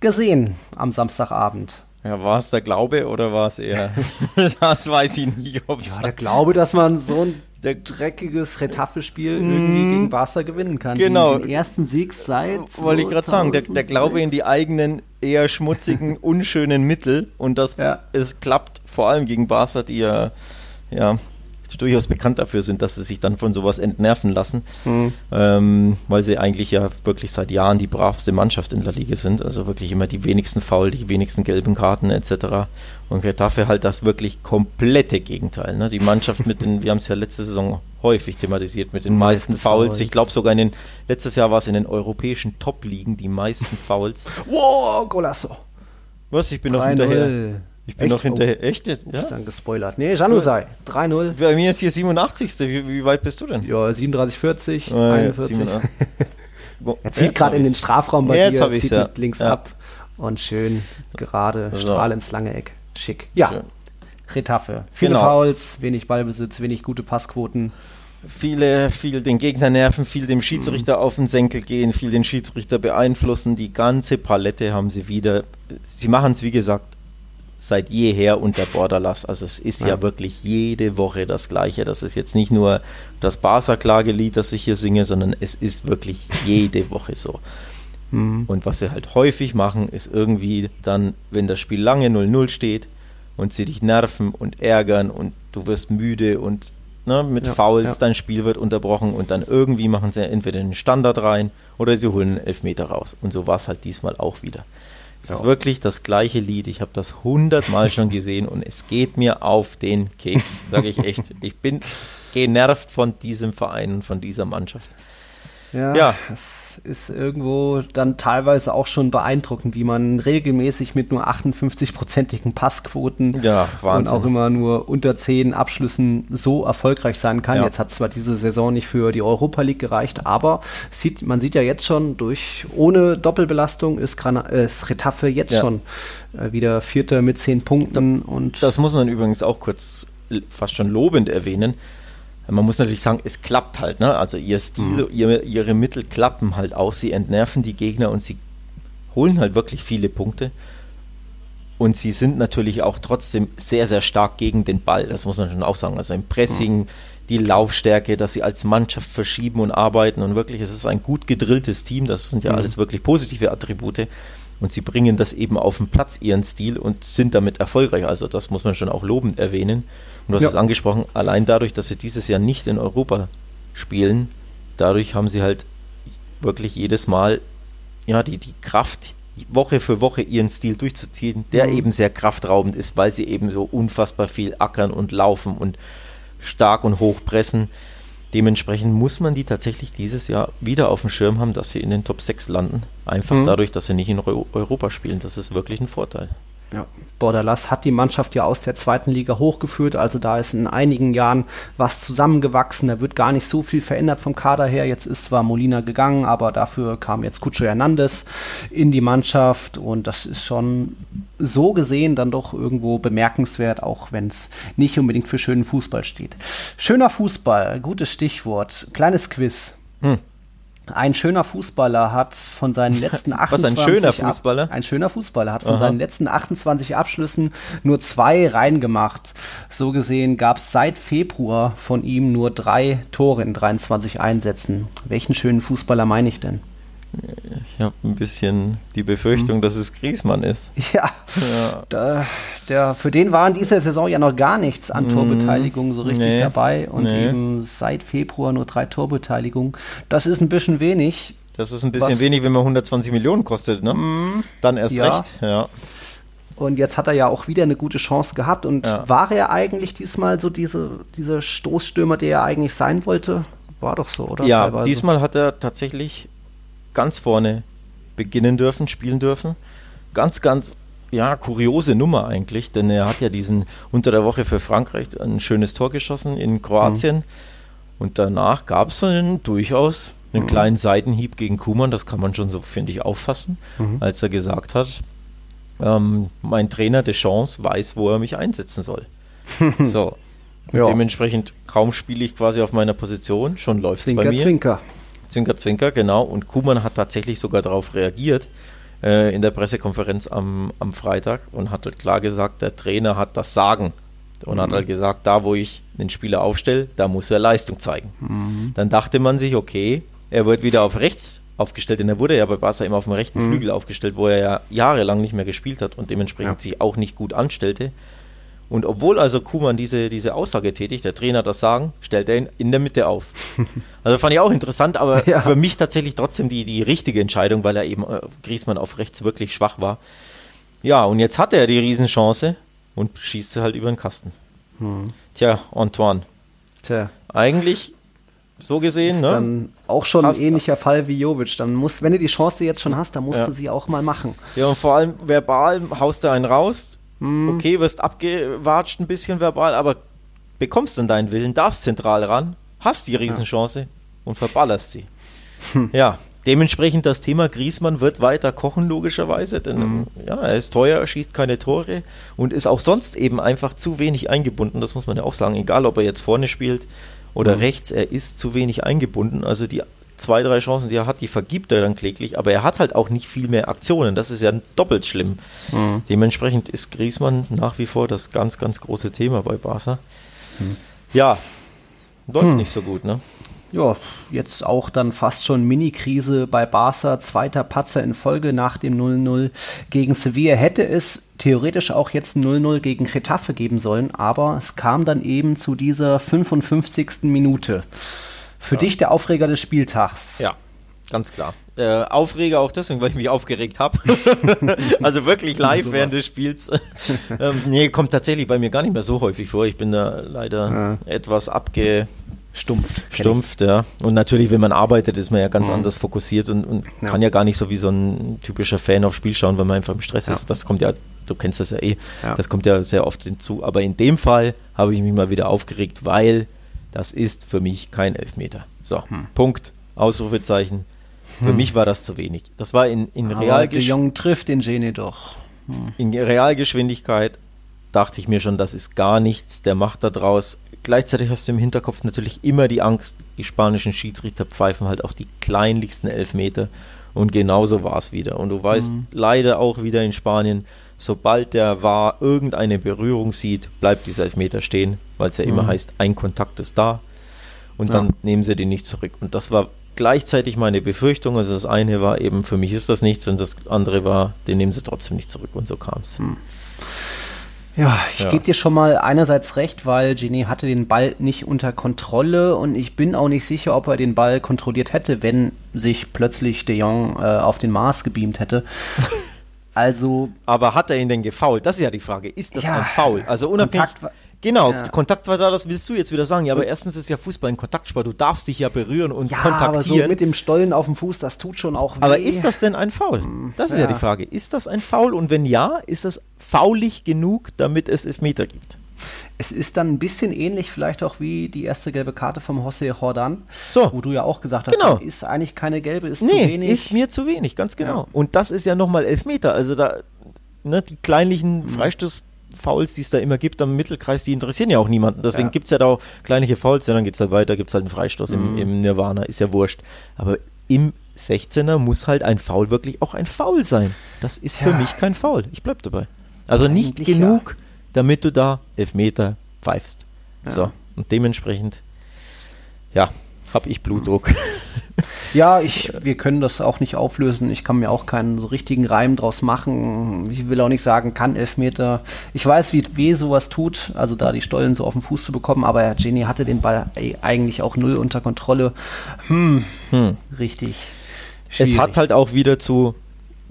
gesehen am Samstagabend. Ja, war es der Glaube oder war es eher? das weiß ich nicht. Ob's ja, der Glaube, dass man so ein dreckiges Retafe-Spiel mm. irgendwie gegen Barca gewinnen kann. Genau. Den ersten Sieg seit. Wollte ich gerade sagen, der, der, Glaube in die eigenen eher schmutzigen, unschönen Mittel und dass ja. es klappt, vor allem gegen Barca, die ja, ja durchaus bekannt dafür sind, dass sie sich dann von sowas entnerven lassen, mhm. ähm, weil sie eigentlich ja wirklich seit Jahren die bravste Mannschaft in der Liga sind, also wirklich immer die wenigsten Foul, die wenigsten gelben Karten etc. Und dafür halt das wirklich komplette Gegenteil. Ne? Die Mannschaft mit den, wir haben es ja letzte Saison häufig thematisiert, mit den meisten, meisten Fouls. Fouls. Ich glaube sogar in den, letztes Jahr war es in den europäischen Top-Ligen die meisten Fouls. wow, Golasso. Was, ich bin noch hinterher. Ich bin Echt? noch hinterher. Oh, Echt? Ja? Bist dann gespoilert. Nee, Janusai. 3-0. Bei mir ist hier 87. Wie, wie, weit bist du denn? Ja, 37, 40, oh, 41. Ja, er zieht gerade in den Strafraum bei jetzt dir, zieht ja. links ja. ab und schön gerade so. Strahl ins lange Eck. Schick. Ja. Schön. Retafe. Viele genau. Fouls, wenig Ballbesitz, wenig gute Passquoten. Viele, viel den Gegner nerven, viel dem Schiedsrichter mhm. auf den Senkel gehen, viel den Schiedsrichter beeinflussen. Die ganze Palette haben sie wieder. Sie machen es, wie gesagt, seit jeher unter Borderlass. Also es ist ja. ja. wirklich jede Woche das Gleiche. Das ist jetzt nicht nur das Barca-Klagelied, das ich hier singe, sondern es ist wirklich jede Woche so. Mhm. Und was sie halt häufig machen, ist irgendwie dann, wenn das Spiel lange 0-0 steht und sie dich nerven und ärgern und du wirst müde und ne, mit ja, Fouls, ja. dein Spiel wird unterbrochen und dann irgendwie machen sie entweder einen Standard rein oder sie holen einen Elfmeter raus. Und so war es halt diesmal auch wieder. Es ja. ist wirklich das gleiche Lied. Ich habe das hundertmal schon gesehen und es geht mir auf den Keks, sage ich echt. Ich bin genervt von diesem Verein und von dieser Mannschaft. Ja, ja. Es ist irgendwo dann teilweise auch schon beeindruckend, wie man regelmäßig mit nur 58-prozentigen Passquoten ja, und auch immer nur unter 10 Abschlüssen so erfolgreich sein kann. Ja. Jetzt hat zwar diese Saison nicht für die Europa League gereicht, aber sieht, man sieht ja jetzt schon, durch ohne Doppelbelastung ist, Grana, äh, ist Retafe jetzt ja. schon äh, wieder Vierter mit 10 Punkten. Da, und das muss man übrigens auch kurz fast schon lobend erwähnen man muss natürlich sagen, es klappt halt. Ne? Also ihr Stil, mhm. ihre, ihre Mittel klappen halt auch. Sie entnerven die Gegner und sie holen halt wirklich viele Punkte. Und sie sind natürlich auch trotzdem sehr, sehr stark gegen den Ball. Das muss man schon auch sagen. Also im Pressing, mhm. die Laufstärke, dass sie als Mannschaft verschieben und arbeiten. Und wirklich, es ist ein gut gedrilltes Team. Das sind ja mhm. alles wirklich positive Attribute. Und sie bringen das eben auf den Platz, ihren Stil, und sind damit erfolgreich. Also das muss man schon auch lobend erwähnen. Und du hast ja. es angesprochen, allein dadurch, dass sie dieses Jahr nicht in Europa spielen, dadurch haben sie halt wirklich jedes Mal ja, die, die Kraft, Woche für Woche ihren Stil durchzuziehen, der mhm. eben sehr kraftraubend ist, weil sie eben so unfassbar viel ackern und laufen und stark und hoch pressen. Dementsprechend muss man die tatsächlich dieses Jahr wieder auf dem Schirm haben, dass sie in den Top 6 landen. Einfach mhm. dadurch, dass sie nicht in Europa spielen. Das ist wirklich ein Vorteil. Ja. Borderlass hat die Mannschaft ja aus der zweiten Liga hochgeführt, also da ist in einigen Jahren was zusammengewachsen, da wird gar nicht so viel verändert vom Kader her. Jetzt ist zwar Molina gegangen, aber dafür kam jetzt Cucho Hernandez in die Mannschaft und das ist schon so gesehen dann doch irgendwo bemerkenswert, auch wenn es nicht unbedingt für schönen Fußball steht. Schöner Fußball, gutes Stichwort, kleines Quiz. Hm. Ein schöner Fußballer hat von seinen letzten 28 Was, ein schöner Fußballer? Ab, ein schöner Fußballer hat von Aha. seinen letzten 28 Abschlüssen nur zwei reingemacht. So gesehen gab es seit Februar von ihm nur drei Tore in 23 Einsätzen. Welchen schönen Fußballer meine ich denn? Ich habe ein bisschen die Befürchtung, hm. dass es Griesmann ist. Ja, ja. Da, der, für den war in dieser Saison ja noch gar nichts an hm. Torbeteiligung so richtig nee. dabei und nee. eben seit Februar nur drei Torbeteiligungen. Das ist ein bisschen wenig. Das ist ein bisschen was, wenig, wenn man 120 Millionen kostet, ne? Mm, Dann erst ja. recht, ja. Und jetzt hat er ja auch wieder eine gute Chance gehabt. Und ja. war er eigentlich diesmal so diese, dieser Stoßstürmer, der er eigentlich sein wollte? War doch so, oder? Ja, Teilweise. diesmal hat er tatsächlich ganz vorne beginnen dürfen, spielen dürfen. Ganz, ganz, ja, kuriose Nummer eigentlich, denn er hat ja diesen unter der Woche für Frankreich ein schönes Tor geschossen in Kroatien. Mhm. Und danach gab es einen durchaus einen mhm. kleinen Seitenhieb gegen Kuman, das kann man schon so, finde ich, auffassen, mhm. als er gesagt hat, ähm, mein Trainer Deschamps weiß, wo er mich einsetzen soll. so. Ja. Dementsprechend kaum spiele ich quasi auf meiner Position, schon läuft es bei mir. Zwinker. Zwinker, Zwinker, genau. Und Kuman hat tatsächlich sogar darauf reagiert äh, in der Pressekonferenz am, am Freitag und hat halt klar gesagt, der Trainer hat das Sagen. Und mhm. hat halt gesagt, da wo ich den Spieler aufstelle, da muss er Leistung zeigen. Mhm. Dann dachte man sich, okay, er wird wieder auf rechts aufgestellt, denn er wurde ja bei Barca immer auf dem rechten mhm. Flügel aufgestellt, wo er ja jahrelang nicht mehr gespielt hat und dementsprechend ja. sich auch nicht gut anstellte. Und obwohl also Kuman diese, diese Aussage tätigt, der Trainer das sagen, stellt er ihn in der Mitte auf. Also fand ich auch interessant, aber ja. für mich tatsächlich trotzdem die, die richtige Entscheidung, weil er eben äh, Griesmann auf rechts wirklich schwach war. Ja, und jetzt hat er die Riesenchance und schießt sie halt über den Kasten. Hm. Tja, Antoine. Tja. Eigentlich so gesehen, ist ne? Dann auch schon hast, ein ähnlicher Fall wie Jovic. Dann musst, wenn du die Chance jetzt schon hast, dann musst ja. du sie auch mal machen. Ja, und vor allem verbal haust du einen raus. Hm. Okay, wirst abgewatscht ein bisschen verbal, aber bekommst dann deinen Willen, darfst zentral ran, hast die Riesenchance ja. und verballerst sie. Hm. Ja, dementsprechend das Thema Griesmann wird weiter kochen, logischerweise, denn mhm. ja, er ist teuer, schießt keine Tore und ist auch sonst eben einfach zu wenig eingebunden. Das muss man ja auch sagen, egal ob er jetzt vorne spielt oder mhm. rechts, er ist zu wenig eingebunden. Also die zwei, drei Chancen, die er hat, die vergibt er dann kläglich, aber er hat halt auch nicht viel mehr Aktionen. Das ist ja doppelt schlimm. Mhm. Dementsprechend ist Griesmann nach wie vor das ganz, ganz große Thema bei Barca. Mhm. Ja, läuft hm. nicht so gut, ne? Ja, jetzt auch dann fast schon Mini-Krise bei Barca, zweiter Patzer in Folge nach dem 0-0 gegen Sevilla. Hätte es theoretisch auch jetzt 0-0 gegen Getafe geben sollen, aber es kam dann eben zu dieser 55. Minute. Für ja. dich der Aufreger des Spieltags. Ja, ganz klar. Äh, Aufreger auch deswegen, weil ich mich aufgeregt habe. also wirklich live während des Spiels. ähm, nee, kommt tatsächlich bei mir gar nicht mehr so häufig vor. Ich bin da leider ja. etwas abge Stumpft. Stumpft, ja. Und natürlich, wenn man arbeitet, ist man ja ganz mhm. anders fokussiert und, und ja. kann ja gar nicht so wie so ein typischer Fan aufs Spiel schauen, wenn man einfach im Stress ja. ist. Das kommt ja, du kennst das ja eh, ja. das kommt ja sehr oft hinzu. Aber in dem Fall habe ich mich mal wieder aufgeregt, weil das ist für mich kein Elfmeter. So, hm. Punkt, Ausrufezeichen. Für hm. mich war das zu wenig. Das war in, in Realgeschwindigkeit. trifft den Genie doch. Hm. In Realgeschwindigkeit dachte ich mir schon, das ist gar nichts. Der macht da draus gleichzeitig hast du im Hinterkopf natürlich immer die Angst, die spanischen Schiedsrichter pfeifen halt auch die kleinlichsten Elfmeter. Und genauso war es wieder. Und du weißt mhm. leider auch wieder in Spanien, sobald der war irgendeine Berührung sieht, bleibt dieser Elfmeter stehen, weil es ja mhm. immer heißt, ein Kontakt ist da. Und dann ja. nehmen sie den nicht zurück. Und das war gleichzeitig meine Befürchtung. Also das eine war eben, für mich ist das nichts und das andere war, den nehmen sie trotzdem nicht zurück. Und so kam es. Mhm. Ja, ich ja. gebe dir schon mal einerseits recht, weil Genie hatte den Ball nicht unter Kontrolle und ich bin auch nicht sicher, ob er den Ball kontrolliert hätte, wenn sich plötzlich De Jong äh, auf den Mars gebeamt hätte. Also. Aber hat er ihn denn gefault? Das ist ja die Frage. Ist das ja, ein Foul? Also unabhängig. Kontakt, Genau, ja. Kontakt war da, das willst du jetzt wieder sagen. Ja, aber erstens ist ja Fußball ein Kontaktsport. Du darfst dich ja berühren und ja, kontaktieren. Aber so mit dem Stollen auf dem Fuß, das tut schon auch weh. Aber ist das denn ein Foul? Hm, das ist ja. ja die Frage. Ist das ein Foul? Und wenn ja, ist das faulig genug, damit es Elfmeter gibt? Es ist dann ein bisschen ähnlich vielleicht auch wie die erste gelbe Karte vom José Jordan, so. wo du ja auch gesagt hast, genau. ist eigentlich keine gelbe, ist nee, zu wenig. ist mir zu wenig, ganz genau. Ja. Und das ist ja nochmal Elfmeter, also da, ne, die kleinlichen mhm. Freistoß Fouls, die es da immer gibt am Mittelkreis, die interessieren ja auch niemanden. Deswegen ja. gibt es ja da auch kleinliche Fouls, ja, dann geht es halt weiter, gibt es halt einen Freistoß mhm. im, im, Nirvana, ist ja wurscht. Aber im 16er muss halt ein Foul wirklich auch ein Foul sein. Das ist für mich kein Foul. Ich bleib dabei. Also Eigentlich nicht genug, ja. Damit du da Elfmeter pfeifst. So, und dementsprechend, ja, habe ich Blutdruck. Ja, ich, wir können das auch nicht auflösen. Ich kann mir auch keinen so richtigen Reim draus machen. Ich will auch nicht sagen, kann Elfmeter. Ich weiß, wie weh sowas tut, also da die Stollen so auf den Fuß zu bekommen, aber Jenny hatte den Ball eigentlich auch null unter Kontrolle. Hm, hm. richtig. Schwierig. Es hat halt auch wieder zu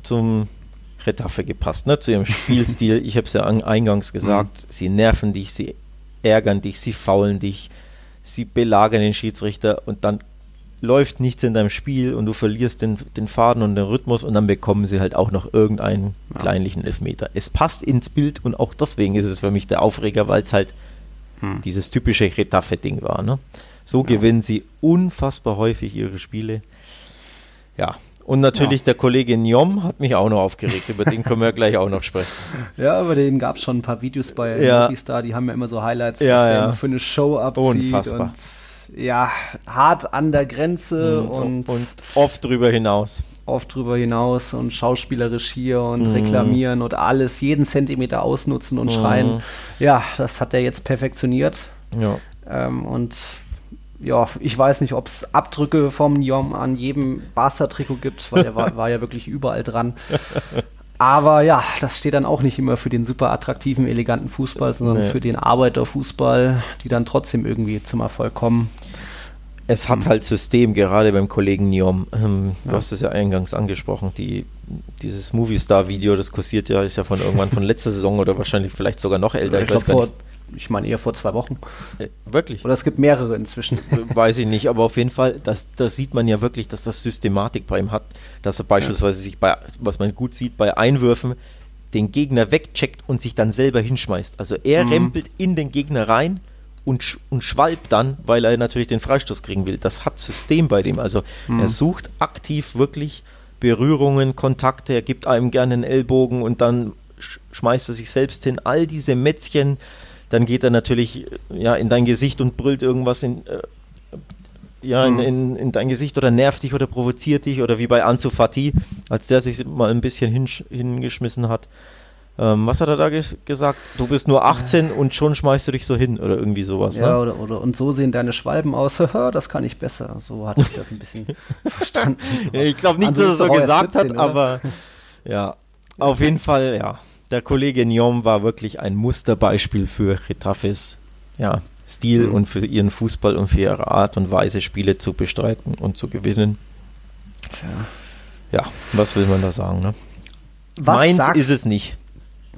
zum Retaffe gepasst, ne? zu ihrem Spielstil. ich habe es ja eingangs gesagt, mhm. sie nerven dich, sie ärgern dich, sie faulen dich, sie belagern den Schiedsrichter und dann läuft nichts in deinem Spiel und du verlierst den, den Faden und den Rhythmus und dann bekommen sie halt auch noch irgendeinen ja. kleinlichen Elfmeter. Es passt ins Bild und auch deswegen ist es für mich der Aufreger, weil es halt hm. dieses typische Retaffe-Ding war. Ne? So ja. gewinnen sie unfassbar häufig ihre Spiele. Ja, und natürlich ja. der Kollege Njom hat mich auch noch aufgeregt, über den können wir gleich auch noch sprechen. Ja, über den gab es schon ein paar Videos bei ja. Star, die haben ja immer so Highlights, ja, was der für eine Show abzieht. Unfassbar. Und ja, hart an der Grenze mhm. und, und oft drüber hinaus. Oft drüber hinaus und schauspielerisch hier und mhm. reklamieren und alles, jeden Zentimeter ausnutzen und mhm. schreien. Ja, das hat er jetzt perfektioniert. Ja. Ähm, und ja, ich weiß nicht, ob es Abdrücke vom Njom an jedem Barca-Trikot gibt, weil er war, war ja wirklich überall dran. Aber ja, das steht dann auch nicht immer für den super attraktiven, eleganten Fußball, sondern nee. für den Arbeiterfußball, die dann trotzdem irgendwie zum Erfolg kommen. Es hat hm. halt System, gerade beim Kollegen Niom. Ähm, du ja. hast es ja eingangs angesprochen. Die, dieses Movie-Star-Video, das kursiert ja, ist ja von irgendwann von letzter Saison oder wahrscheinlich vielleicht sogar noch älter. Ich, ich glaube, vor ich meine eher vor zwei Wochen. Äh, wirklich? Oder es gibt mehrere inzwischen. Äh, weiß ich nicht, aber auf jeden Fall, das, das sieht man ja wirklich, dass das Systematik bei ihm hat, dass er beispielsweise ja. sich bei, was man gut sieht, bei Einwürfen den Gegner wegcheckt und sich dann selber hinschmeißt. Also er mhm. rempelt in den Gegner rein und, und schwalbt dann, weil er natürlich den Freistoß kriegen will. Das hat System bei dem. Also mhm. er sucht aktiv wirklich Berührungen, Kontakte, er gibt einem gerne einen Ellbogen und dann schmeißt er sich selbst hin. All diese Mätzchen, dann geht er natürlich ja, in dein Gesicht und brüllt irgendwas in, äh, ja, mhm. in, in, in, dein Gesicht oder nervt dich oder provoziert dich oder wie bei Ansu Fati, als der sich mal ein bisschen hingeschmissen hat. Ähm, was hat er da ges gesagt? Du bist nur 18 und schon schmeißt du dich so hin oder irgendwie sowas. Ja, ne? oder, oder und so sehen deine Schwalben aus. das kann ich besser. So hatte ich das ein bisschen verstanden. ja, ich glaube nicht, dass er so gesagt 14, hat, aber ja, auf jeden Fall, ja der Kollege Njom war wirklich ein Musterbeispiel für Retafes ja, Stil mhm. und für ihren Fußball und für ihre Art und Weise, Spiele zu bestreiten und zu gewinnen. Ja, ja was will man da sagen? Ne? Meins ist es nicht.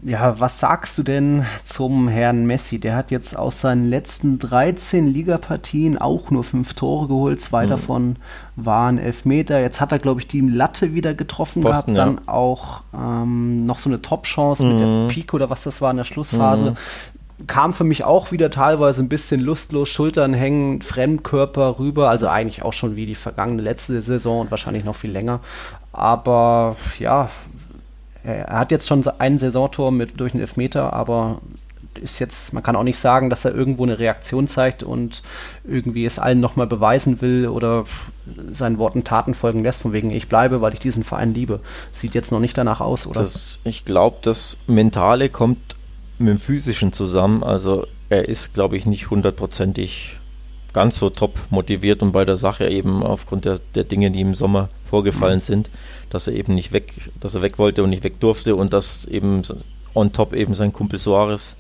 Ja, was sagst du denn zum Herrn Messi? Der hat jetzt aus seinen letzten 13 Ligapartien auch nur fünf Tore geholt. Zwei mhm. davon waren Elfmeter. Jetzt hat er, glaube ich, die Latte wieder getroffen Posten, gehabt. Dann ja. auch ähm, noch so eine Top-Chance mhm. mit der. Pico oder was das war in der Schlussphase. Mhm. Kam für mich auch wieder teilweise ein bisschen lustlos, Schultern hängen, Fremdkörper rüber. Also eigentlich auch schon wie die vergangene letzte Saison und wahrscheinlich noch viel länger. Aber ja, er hat jetzt schon ein Saisontor mit durch einen Elfmeter, aber ist jetzt, man kann auch nicht sagen, dass er irgendwo eine Reaktion zeigt und irgendwie es allen nochmal beweisen will oder seinen Worten Taten folgen lässt, von wegen ich bleibe, weil ich diesen Verein liebe. Sieht jetzt noch nicht danach aus, oder? Das, ich glaube, das Mentale kommt mit dem Physischen zusammen. Also er ist, glaube ich, nicht hundertprozentig ganz so top motiviert und bei der Sache eben aufgrund der, der Dinge, die im Sommer vorgefallen mhm. sind dass er eben nicht weg, dass er weg wollte und nicht weg durfte und dass eben on top eben sein Kumpel Soares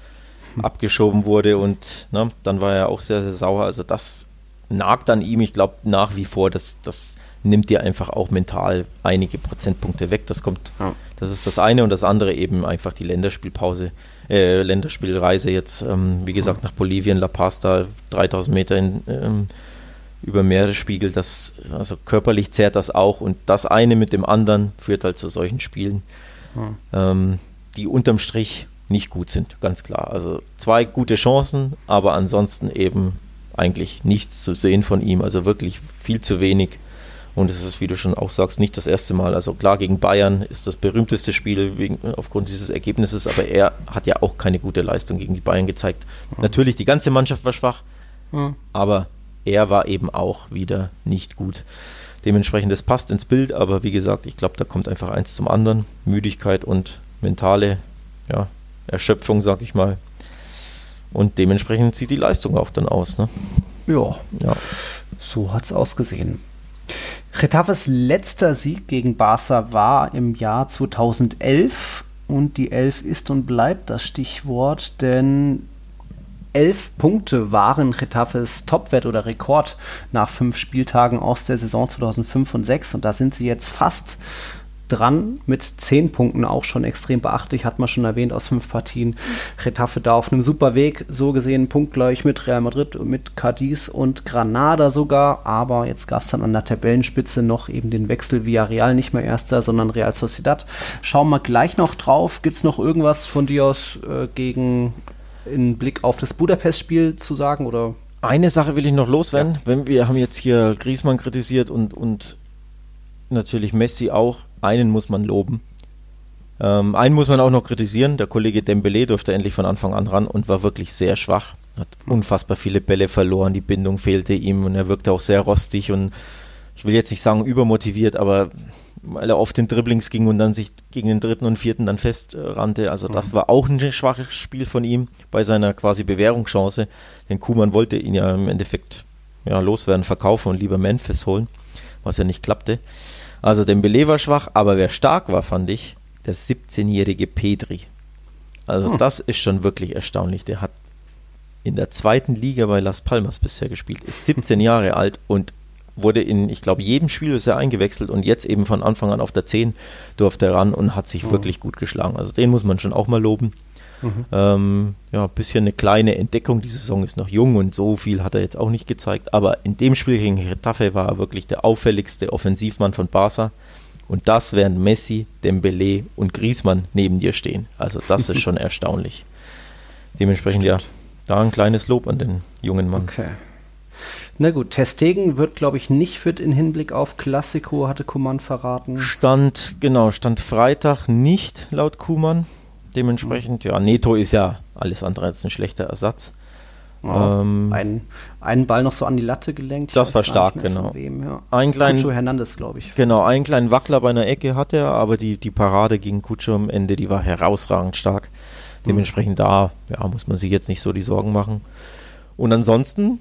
hm. abgeschoben wurde und ne, dann war er auch sehr, sehr sauer. Also das nagt an ihm, ich glaube nach wie vor, das, das nimmt dir einfach auch mental einige Prozentpunkte weg. Das kommt, ja. das ist das eine und das andere eben einfach die Länderspielpause, äh, Länderspielreise jetzt, ähm, wie gesagt, nach Bolivien, La Paz, da 3000 Meter in, ähm, über Meeresspiegel, das, also körperlich zehrt das auch und das eine mit dem anderen führt halt zu solchen Spielen, hm. ähm, die unterm Strich nicht gut sind, ganz klar. Also zwei gute Chancen, aber ansonsten eben eigentlich nichts zu sehen von ihm, also wirklich viel zu wenig. Und es ist, wie du schon auch sagst, nicht das erste Mal. Also klar, gegen Bayern ist das berühmteste Spiel wegen, aufgrund dieses Ergebnisses, aber er hat ja auch keine gute Leistung gegen die Bayern gezeigt. Mhm. Natürlich, die ganze Mannschaft war schwach, mhm. aber er war eben auch wieder nicht gut. Dementsprechend, das passt ins Bild, aber wie gesagt, ich glaube, da kommt einfach eins zum anderen. Müdigkeit und mentale ja, Erschöpfung, sag ich mal. Und dementsprechend sieht die Leistung auch dann aus. Ne? Ja, ja. so hat es ausgesehen. Retafes letzter Sieg gegen Barca war im Jahr 2011 und die 11 ist und bleibt das Stichwort, denn elf Punkte waren Retafes Topwert oder Rekord nach fünf Spieltagen aus der Saison 2005 und 6 und da sind sie jetzt fast dran mit zehn Punkten, auch schon extrem beachtlich, hat man schon erwähnt aus fünf Partien. Retafe da auf einem super Weg, so gesehen punktgleich mit Real Madrid, mit Cadiz und Granada sogar, aber jetzt gab es dann an der Tabellenspitze noch eben den Wechsel via Real, nicht mehr Erster, sondern Real Sociedad. Schauen wir gleich noch drauf. Gibt es noch irgendwas von dir aus äh, gegen in Blick auf das Budapest-Spiel zu sagen oder eine Sache will ich noch loswerden. Ja. Wenn wir haben jetzt hier Griezmann kritisiert und, und natürlich Messi auch. Einen muss man loben. Ähm, einen muss man auch noch kritisieren. Der Kollege Dembele durfte endlich von Anfang an ran und war wirklich sehr schwach. Hat unfassbar viele Bälle verloren, die Bindung fehlte ihm und er wirkte auch sehr rostig und ich will jetzt nicht sagen übermotiviert, aber weil er oft in Dribblings ging und dann sich gegen den dritten und vierten dann festrannte. Also das mhm. war auch ein schwaches Spiel von ihm bei seiner quasi Bewährungschance. Denn Kuhmann wollte ihn ja im Endeffekt ja, loswerden, verkaufen und lieber Memphis holen, was ja nicht klappte. Also Dembele war schwach, aber wer stark war, fand ich, der 17-jährige Pedri. Also hm. das ist schon wirklich erstaunlich. Der hat in der zweiten Liga bei Las Palmas bisher gespielt, ist 17 Jahre alt und wurde in, ich glaube, jedem Spiel bisher eingewechselt und jetzt eben von Anfang an auf der 10 durfte er ran und hat sich mhm. wirklich gut geschlagen. Also den muss man schon auch mal loben. Mhm. Ähm, ja, ein bisschen eine kleine Entdeckung. Die Saison ist noch jung und so viel hat er jetzt auch nicht gezeigt. Aber in dem Spiel gegen Retafe war er wirklich der auffälligste Offensivmann von Barca. Und das während Messi, Dembele und Griezmann neben dir stehen. Also das ist schon erstaunlich. Dementsprechend Stimmt. ja, da ein kleines Lob an den jungen Mann. Okay. Na gut, Testegen wird, glaube ich, nicht fit in Hinblick auf Klassiko, hatte Kuman verraten. Stand, genau, stand Freitag nicht, laut Kuman. Dementsprechend, ja, Neto ist ja alles andere als ein schlechter Ersatz. Ja, ähm, ein, einen Ball noch so an die Latte gelenkt. Das war stark, genau. Wem, ja. Ein kleinen, Cucho Hernandez, glaube ich. Genau, einen kleinen Wackler bei einer Ecke hatte er, aber die, die Parade gegen Kutscho am Ende, die war herausragend stark. Dementsprechend mhm. da, ja, muss man sich jetzt nicht so die Sorgen machen. Und ansonsten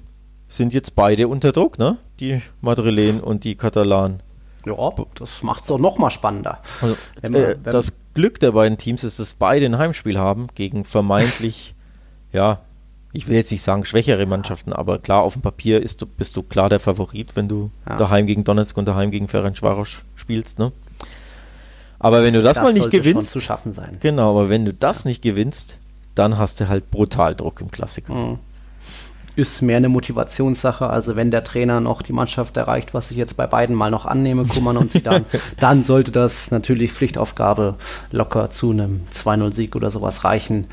sind jetzt beide unter Druck, ne? Die Madrilen und die Katalanen. Ja, das macht es doch noch mal spannender. Also, wenn man, äh, wenn das Glück der beiden Teams ist, dass beide ein Heimspiel haben gegen vermeintlich, ja, ich will jetzt nicht sagen schwächere Mannschaften, aber klar, auf dem Papier ist du, bist du klar der Favorit, wenn du ja. daheim gegen Donetsk und daheim gegen Ferencvaros spielst, ne? Aber wenn du das, das mal nicht gewinnst, zu schaffen sein. Genau, aber wenn du das nicht gewinnst, dann hast du halt brutal Druck im Klassiker. Mhm ist mehr eine Motivationssache. Also wenn der Trainer noch die Mannschaft erreicht, was ich jetzt bei beiden mal noch annehme, Kummern und sie dann, dann sollte das natürlich Pflichtaufgabe locker zu einem 2-0-Sieg oder sowas reichen.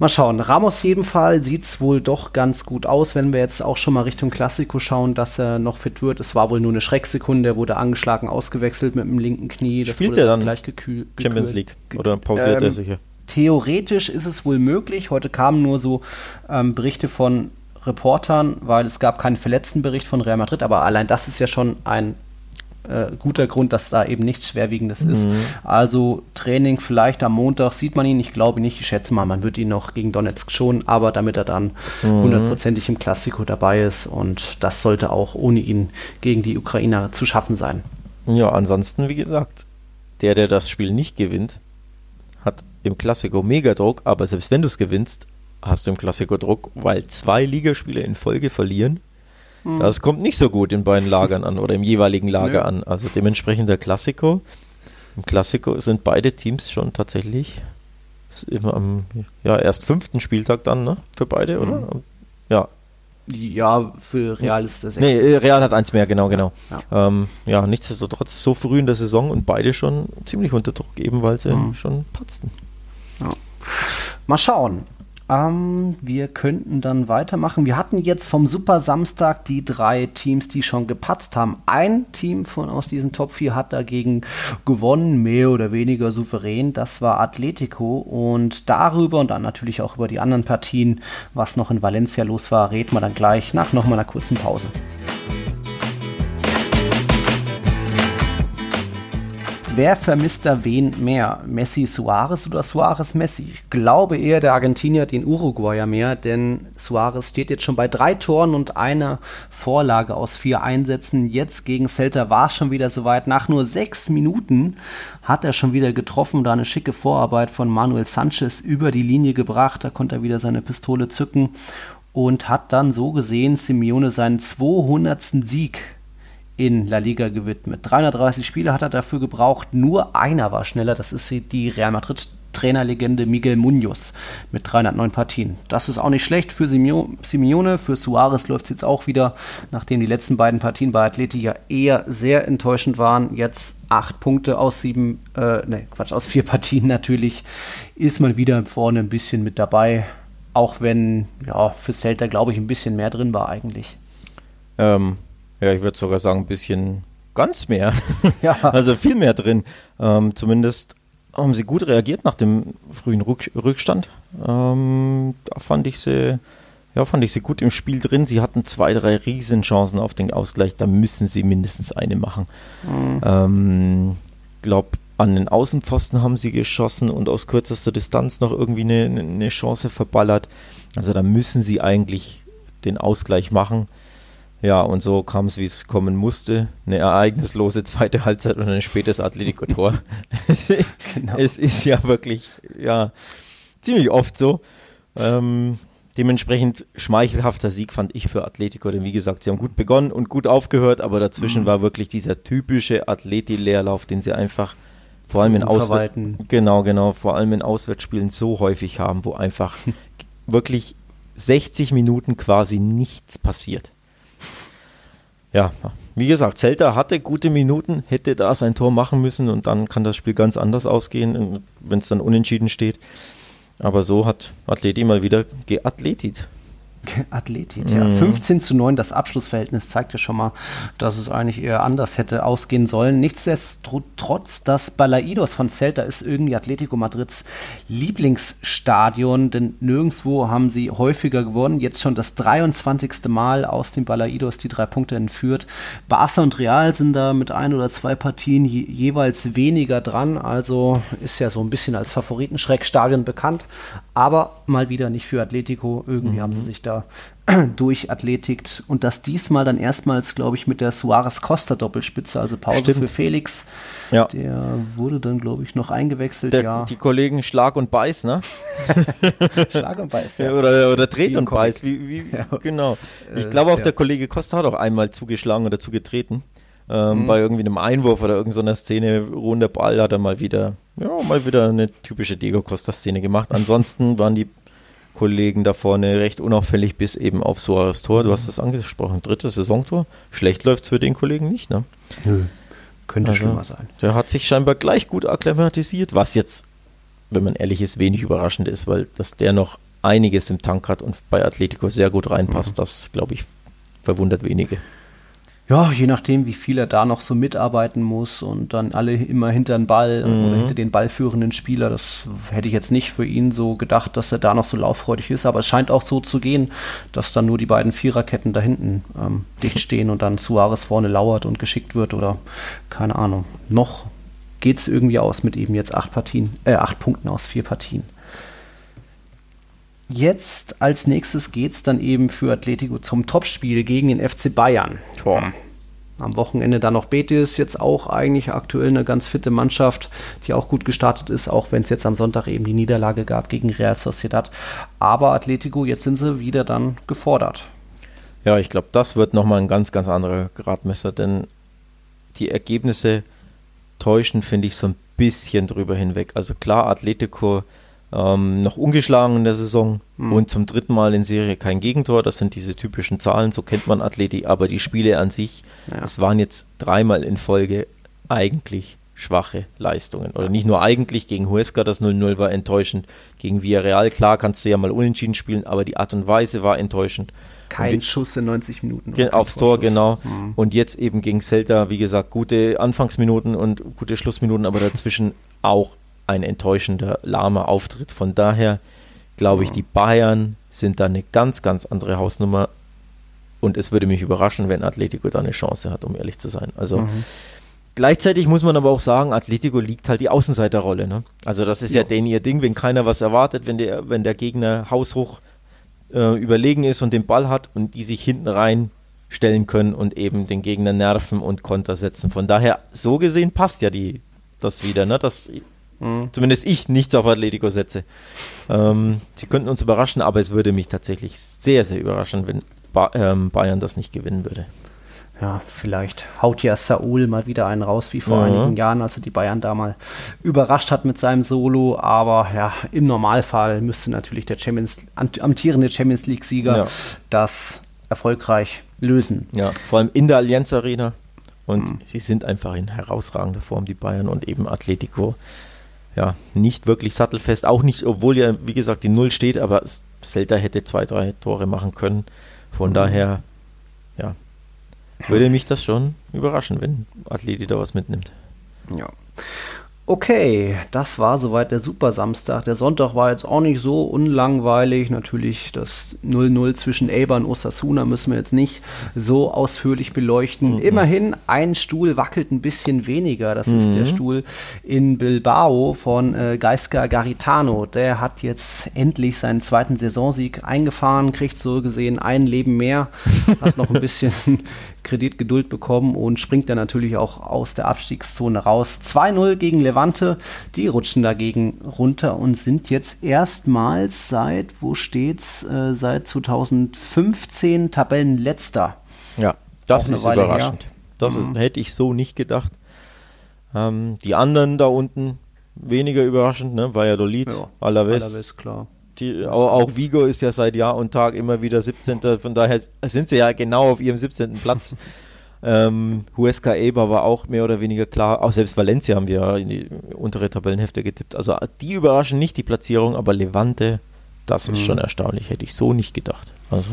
Mal schauen. Ramos jeden Fall sieht es wohl doch ganz gut aus, wenn wir jetzt auch schon mal Richtung Klassiko schauen, dass er noch fit wird. Es war wohl nur eine Schrecksekunde, er wurde angeschlagen, ausgewechselt mit dem linken Knie. Das Spielt er dann gleich gekühlt? Champions League oder pausiert ähm, er sicher? Theoretisch ist es wohl möglich. Heute kamen nur so ähm, Berichte von Reportern, weil es gab keinen Verletztenbericht von Real Madrid, aber allein das ist ja schon ein äh, guter Grund, dass da eben nichts Schwerwiegendes mhm. ist. Also Training vielleicht am Montag sieht man ihn, ich glaube nicht, ich schätze mal, man wird ihn noch gegen Donetsk schon, aber damit er dann mhm. hundertprozentig mhm. im Klassiko dabei ist und das sollte auch ohne ihn gegen die Ukrainer zu schaffen sein. Ja, ansonsten, wie gesagt, der, der das Spiel nicht gewinnt, hat im Klassiko mega Druck, aber selbst wenn du es gewinnst, hast du im Klassiker Druck, weil zwei Ligaspiele in Folge verlieren. Mhm. Das kommt nicht so gut in beiden Lagern an oder im jeweiligen Lager Nö. an. Also dementsprechend der Klassiko. Im Klassiko sind beide Teams schon tatsächlich immer am ja, erst fünften Spieltag dann, ne? Für beide, oder? Mhm. Ja. Ja, für Real ist das Nee, Real hat eins mehr, genau, genau. Ja, ähm, ja, nichtsdestotrotz so früh in der Saison und beide schon ziemlich unter Druck, eben weil sie mhm. schon patzten. Ja. Mal schauen. Ähm, wir könnten dann weitermachen. Wir hatten jetzt vom Super Samstag die drei Teams, die schon gepatzt haben. Ein Team von aus diesen Top 4 hat dagegen gewonnen, mehr oder weniger souverän. Das war Atletico. Und darüber und dann natürlich auch über die anderen Partien, was noch in Valencia los war, reden wir dann gleich nach nochmal einer kurzen Pause. Wer vermisst da wen mehr? Messi Suarez oder Suarez Messi? Ich glaube eher der Argentinier den Uruguayer mehr, denn Suarez steht jetzt schon bei drei Toren und einer Vorlage aus vier Einsätzen. Jetzt gegen Celta war es schon wieder soweit. Nach nur sechs Minuten hat er schon wieder getroffen, da eine schicke Vorarbeit von Manuel Sanchez über die Linie gebracht. Da konnte er wieder seine Pistole zücken und hat dann so gesehen Simeone seinen 200. Sieg in La Liga gewidmet. 330 Spiele hat er dafür gebraucht, nur einer war schneller, das ist die Real Madrid Trainerlegende Miguel Munoz mit 309 Partien. Das ist auch nicht schlecht für Simeone, für Suarez läuft es jetzt auch wieder, nachdem die letzten beiden Partien bei Atleti ja eher sehr enttäuschend waren. Jetzt acht Punkte aus sieben, äh, ne, Quatsch, aus vier Partien natürlich, ist man wieder vorne ein bisschen mit dabei. Auch wenn, ja, für Celta glaube ich ein bisschen mehr drin war eigentlich. Ähm, ja, ich würde sogar sagen, ein bisschen ganz mehr. Ja. Also viel mehr drin. Ähm, zumindest haben sie gut reagiert nach dem frühen Rück Rückstand. Ähm, da fand ich sie, ja, fand ich sie gut im Spiel drin. Sie hatten zwei, drei Riesenchancen auf den Ausgleich. Da müssen sie mindestens eine machen. Mhm. Ähm, glaube, an den Außenpfosten haben sie geschossen und aus kürzester Distanz noch irgendwie eine, eine Chance verballert. Also da müssen sie eigentlich den Ausgleich machen. Ja, und so kam es, wie es kommen musste. Eine ereignislose zweite Halbzeit und ein spätes Atletico-Tor. genau. Es ist ja wirklich, ja, ziemlich oft so. Ähm, dementsprechend schmeichelhafter Sieg fand ich für Atletico, denn wie gesagt, sie haben gut begonnen und gut aufgehört, aber dazwischen mhm. war wirklich dieser typische Atleti-Leerlauf, den sie einfach vor allem in genau, genau, vor allem in Auswärtsspielen so häufig haben, wo einfach wirklich 60 Minuten quasi nichts passiert ja, wie gesagt, Celta hatte gute Minuten, hätte da sein Tor machen müssen und dann kann das Spiel ganz anders ausgehen, wenn es dann unentschieden steht. Aber so hat Athleti mal wieder geathletit. Athletit, ja. Mhm. 15 zu 9, das Abschlussverhältnis zeigt ja schon mal, dass es eigentlich eher anders hätte ausgehen sollen. Nichtsdestotrotz, das Balaidos von Celta ist irgendwie Atletico Madrids Lieblingsstadion, denn nirgendwo haben sie häufiger gewonnen. Jetzt schon das 23. Mal aus dem Balaidos die drei Punkte entführt. Barca und Real sind da mit ein oder zwei Partien je jeweils weniger dran, also ist ja so ein bisschen als Favoritenschreckstadion bekannt, aber mal wieder nicht für Atletico. Irgendwie mhm. haben sie sich da durchathletigt und das diesmal dann erstmals, glaube ich, mit der Suarez-Costa-Doppelspitze, also Pause Stimmt. für Felix. Ja. Der wurde dann, glaube ich, noch eingewechselt. Der, ja. Die Kollegen Schlag und Beiß, ne? Schlag und Beiß, ja. Oder, oder Tret und Beiß, wie, wie, ja. genau. Ich glaube auch, der Kollege Costa hat auch einmal zugeschlagen oder zugetreten. Ähm, mhm. Bei irgendwie einem Einwurf oder irgendeiner Szene, ruhender Ball, hat er mal wieder, ja, mal wieder eine typische Diego Costa-Szene gemacht. Ansonsten waren die Kollegen da vorne recht unauffällig bis eben auf Suarez Tor. Du hast es angesprochen, drittes Saisontor. Schlecht läuft es für den Kollegen nicht, ne? Nö. Könnte also, schlimmer sein. Der hat sich scheinbar gleich gut akklimatisiert, was jetzt, wenn man ehrlich ist, wenig überraschend ist, weil dass der noch einiges im Tank hat und bei Atletico sehr gut reinpasst, mhm. das glaube ich verwundert wenige ja, je nachdem, wie viel er da noch so mitarbeiten muss und dann alle immer hinter den Ball mhm. oder hinter den ballführenden Spieler, das hätte ich jetzt nicht für ihn so gedacht, dass er da noch so lauffreudig ist, aber es scheint auch so zu gehen, dass dann nur die beiden Viererketten da hinten ähm, dicht stehen und dann Suarez vorne lauert und geschickt wird oder keine Ahnung. Noch geht es irgendwie aus mit eben jetzt acht Partien, äh, acht Punkten aus vier Partien. Jetzt als nächstes geht es dann eben für Atletico zum Topspiel gegen den FC Bayern. Tor. Am Wochenende dann noch Betis, jetzt auch eigentlich aktuell eine ganz fitte Mannschaft, die auch gut gestartet ist, auch wenn es jetzt am Sonntag eben die Niederlage gab gegen Real Sociedad. Aber Atletico, jetzt sind sie wieder dann gefordert. Ja, ich glaube, das wird nochmal ein ganz, ganz anderer Gradmesser, denn die Ergebnisse täuschen, finde ich, so ein bisschen drüber hinweg. Also klar, Atletico ähm, noch ungeschlagen in der Saison mhm. und zum dritten Mal in Serie kein Gegentor. Das sind diese typischen Zahlen, so kennt man Atleti, aber die Spiele an sich, ja. es waren jetzt dreimal in Folge eigentlich schwache Leistungen. Oder nicht nur eigentlich, gegen Huesca das 0-0 war enttäuschend, gegen Villarreal, klar kannst du ja mal unentschieden spielen, aber die Art und Weise war enttäuschend. Kein Schuss in 90 Minuten. Aufs Tor, genau. Mhm. Und jetzt eben gegen Celta, wie gesagt, gute Anfangsminuten und gute Schlussminuten, aber dazwischen auch ein enttäuschender, lahmer Auftritt. Von daher glaube ich, die Bayern sind da eine ganz, ganz andere Hausnummer. Und es würde mich überraschen, wenn Atletico da eine Chance hat, um ehrlich zu sein. Also mhm. Gleichzeitig muss man aber auch sagen, Atletico liegt halt die Außenseiterrolle. Ne? Also das ist ja. ja denen ihr Ding, wenn keiner was erwartet, wenn der, wenn der Gegner haushoch äh, überlegen ist und den Ball hat und die sich hinten rein stellen können und eben den Gegner nerven und Konter setzen. Von daher, so gesehen passt ja die, das wieder, ne? dass mhm. zumindest ich nichts auf Atletico setze. Ähm, sie könnten uns überraschen, aber es würde mich tatsächlich sehr, sehr überraschen, wenn ba ähm, Bayern das nicht gewinnen würde ja, vielleicht haut ja Saul mal wieder einen raus, wie vor mhm. einigen Jahren, als er die Bayern da mal überrascht hat mit seinem Solo. Aber ja, im Normalfall müsste natürlich der Champions, amtierende Champions League-Sieger ja. das erfolgreich lösen. Ja, vor allem in der Allianz Arena. Und mhm. sie sind einfach in herausragender Form, die Bayern und eben Atletico. Ja, nicht wirklich sattelfest, auch nicht, obwohl ja, wie gesagt, die Null steht, aber Celta hätte zwei, drei Tore machen können. Von mhm. daher, ja, würde mich das schon überraschen, wenn Athleti da was mitnimmt. Ja. Okay, das war soweit der Super Samstag. Der Sonntag war jetzt auch nicht so unlangweilig. Natürlich das 0-0 zwischen Elba und Osasuna müssen wir jetzt nicht so ausführlich beleuchten. Mhm. Immerhin, ein Stuhl wackelt ein bisschen weniger. Das mhm. ist der mhm. Stuhl in Bilbao von äh, Geiska Garitano. Der hat jetzt endlich seinen zweiten Saisonsieg eingefahren, kriegt so gesehen ein Leben mehr, hat noch ein bisschen Kreditgeduld bekommen und springt dann natürlich auch aus der Abstiegszone raus. 2-0 gegen Levante, die rutschen dagegen runter und sind jetzt erstmals seit, wo steht's, äh, seit 2015 Tabellenletzter. Ja, das ist überraschend. Her. Das mhm. ist, hätte ich so nicht gedacht. Ähm, die anderen da unten weniger überraschend, ne? Valladolid, ja, Alaves, Alaves klar. Die, auch, auch, Vigo ist ja seit Jahr und Tag immer wieder 17. Von daher sind sie ja genau auf ihrem 17. Platz. ähm, Huesca Eber war auch mehr oder weniger klar. Auch selbst Valencia haben wir in die untere Tabellenhefte getippt. Also die überraschen nicht die Platzierung, aber Levante, das ist mhm. schon erstaunlich. Hätte ich so nicht gedacht. Also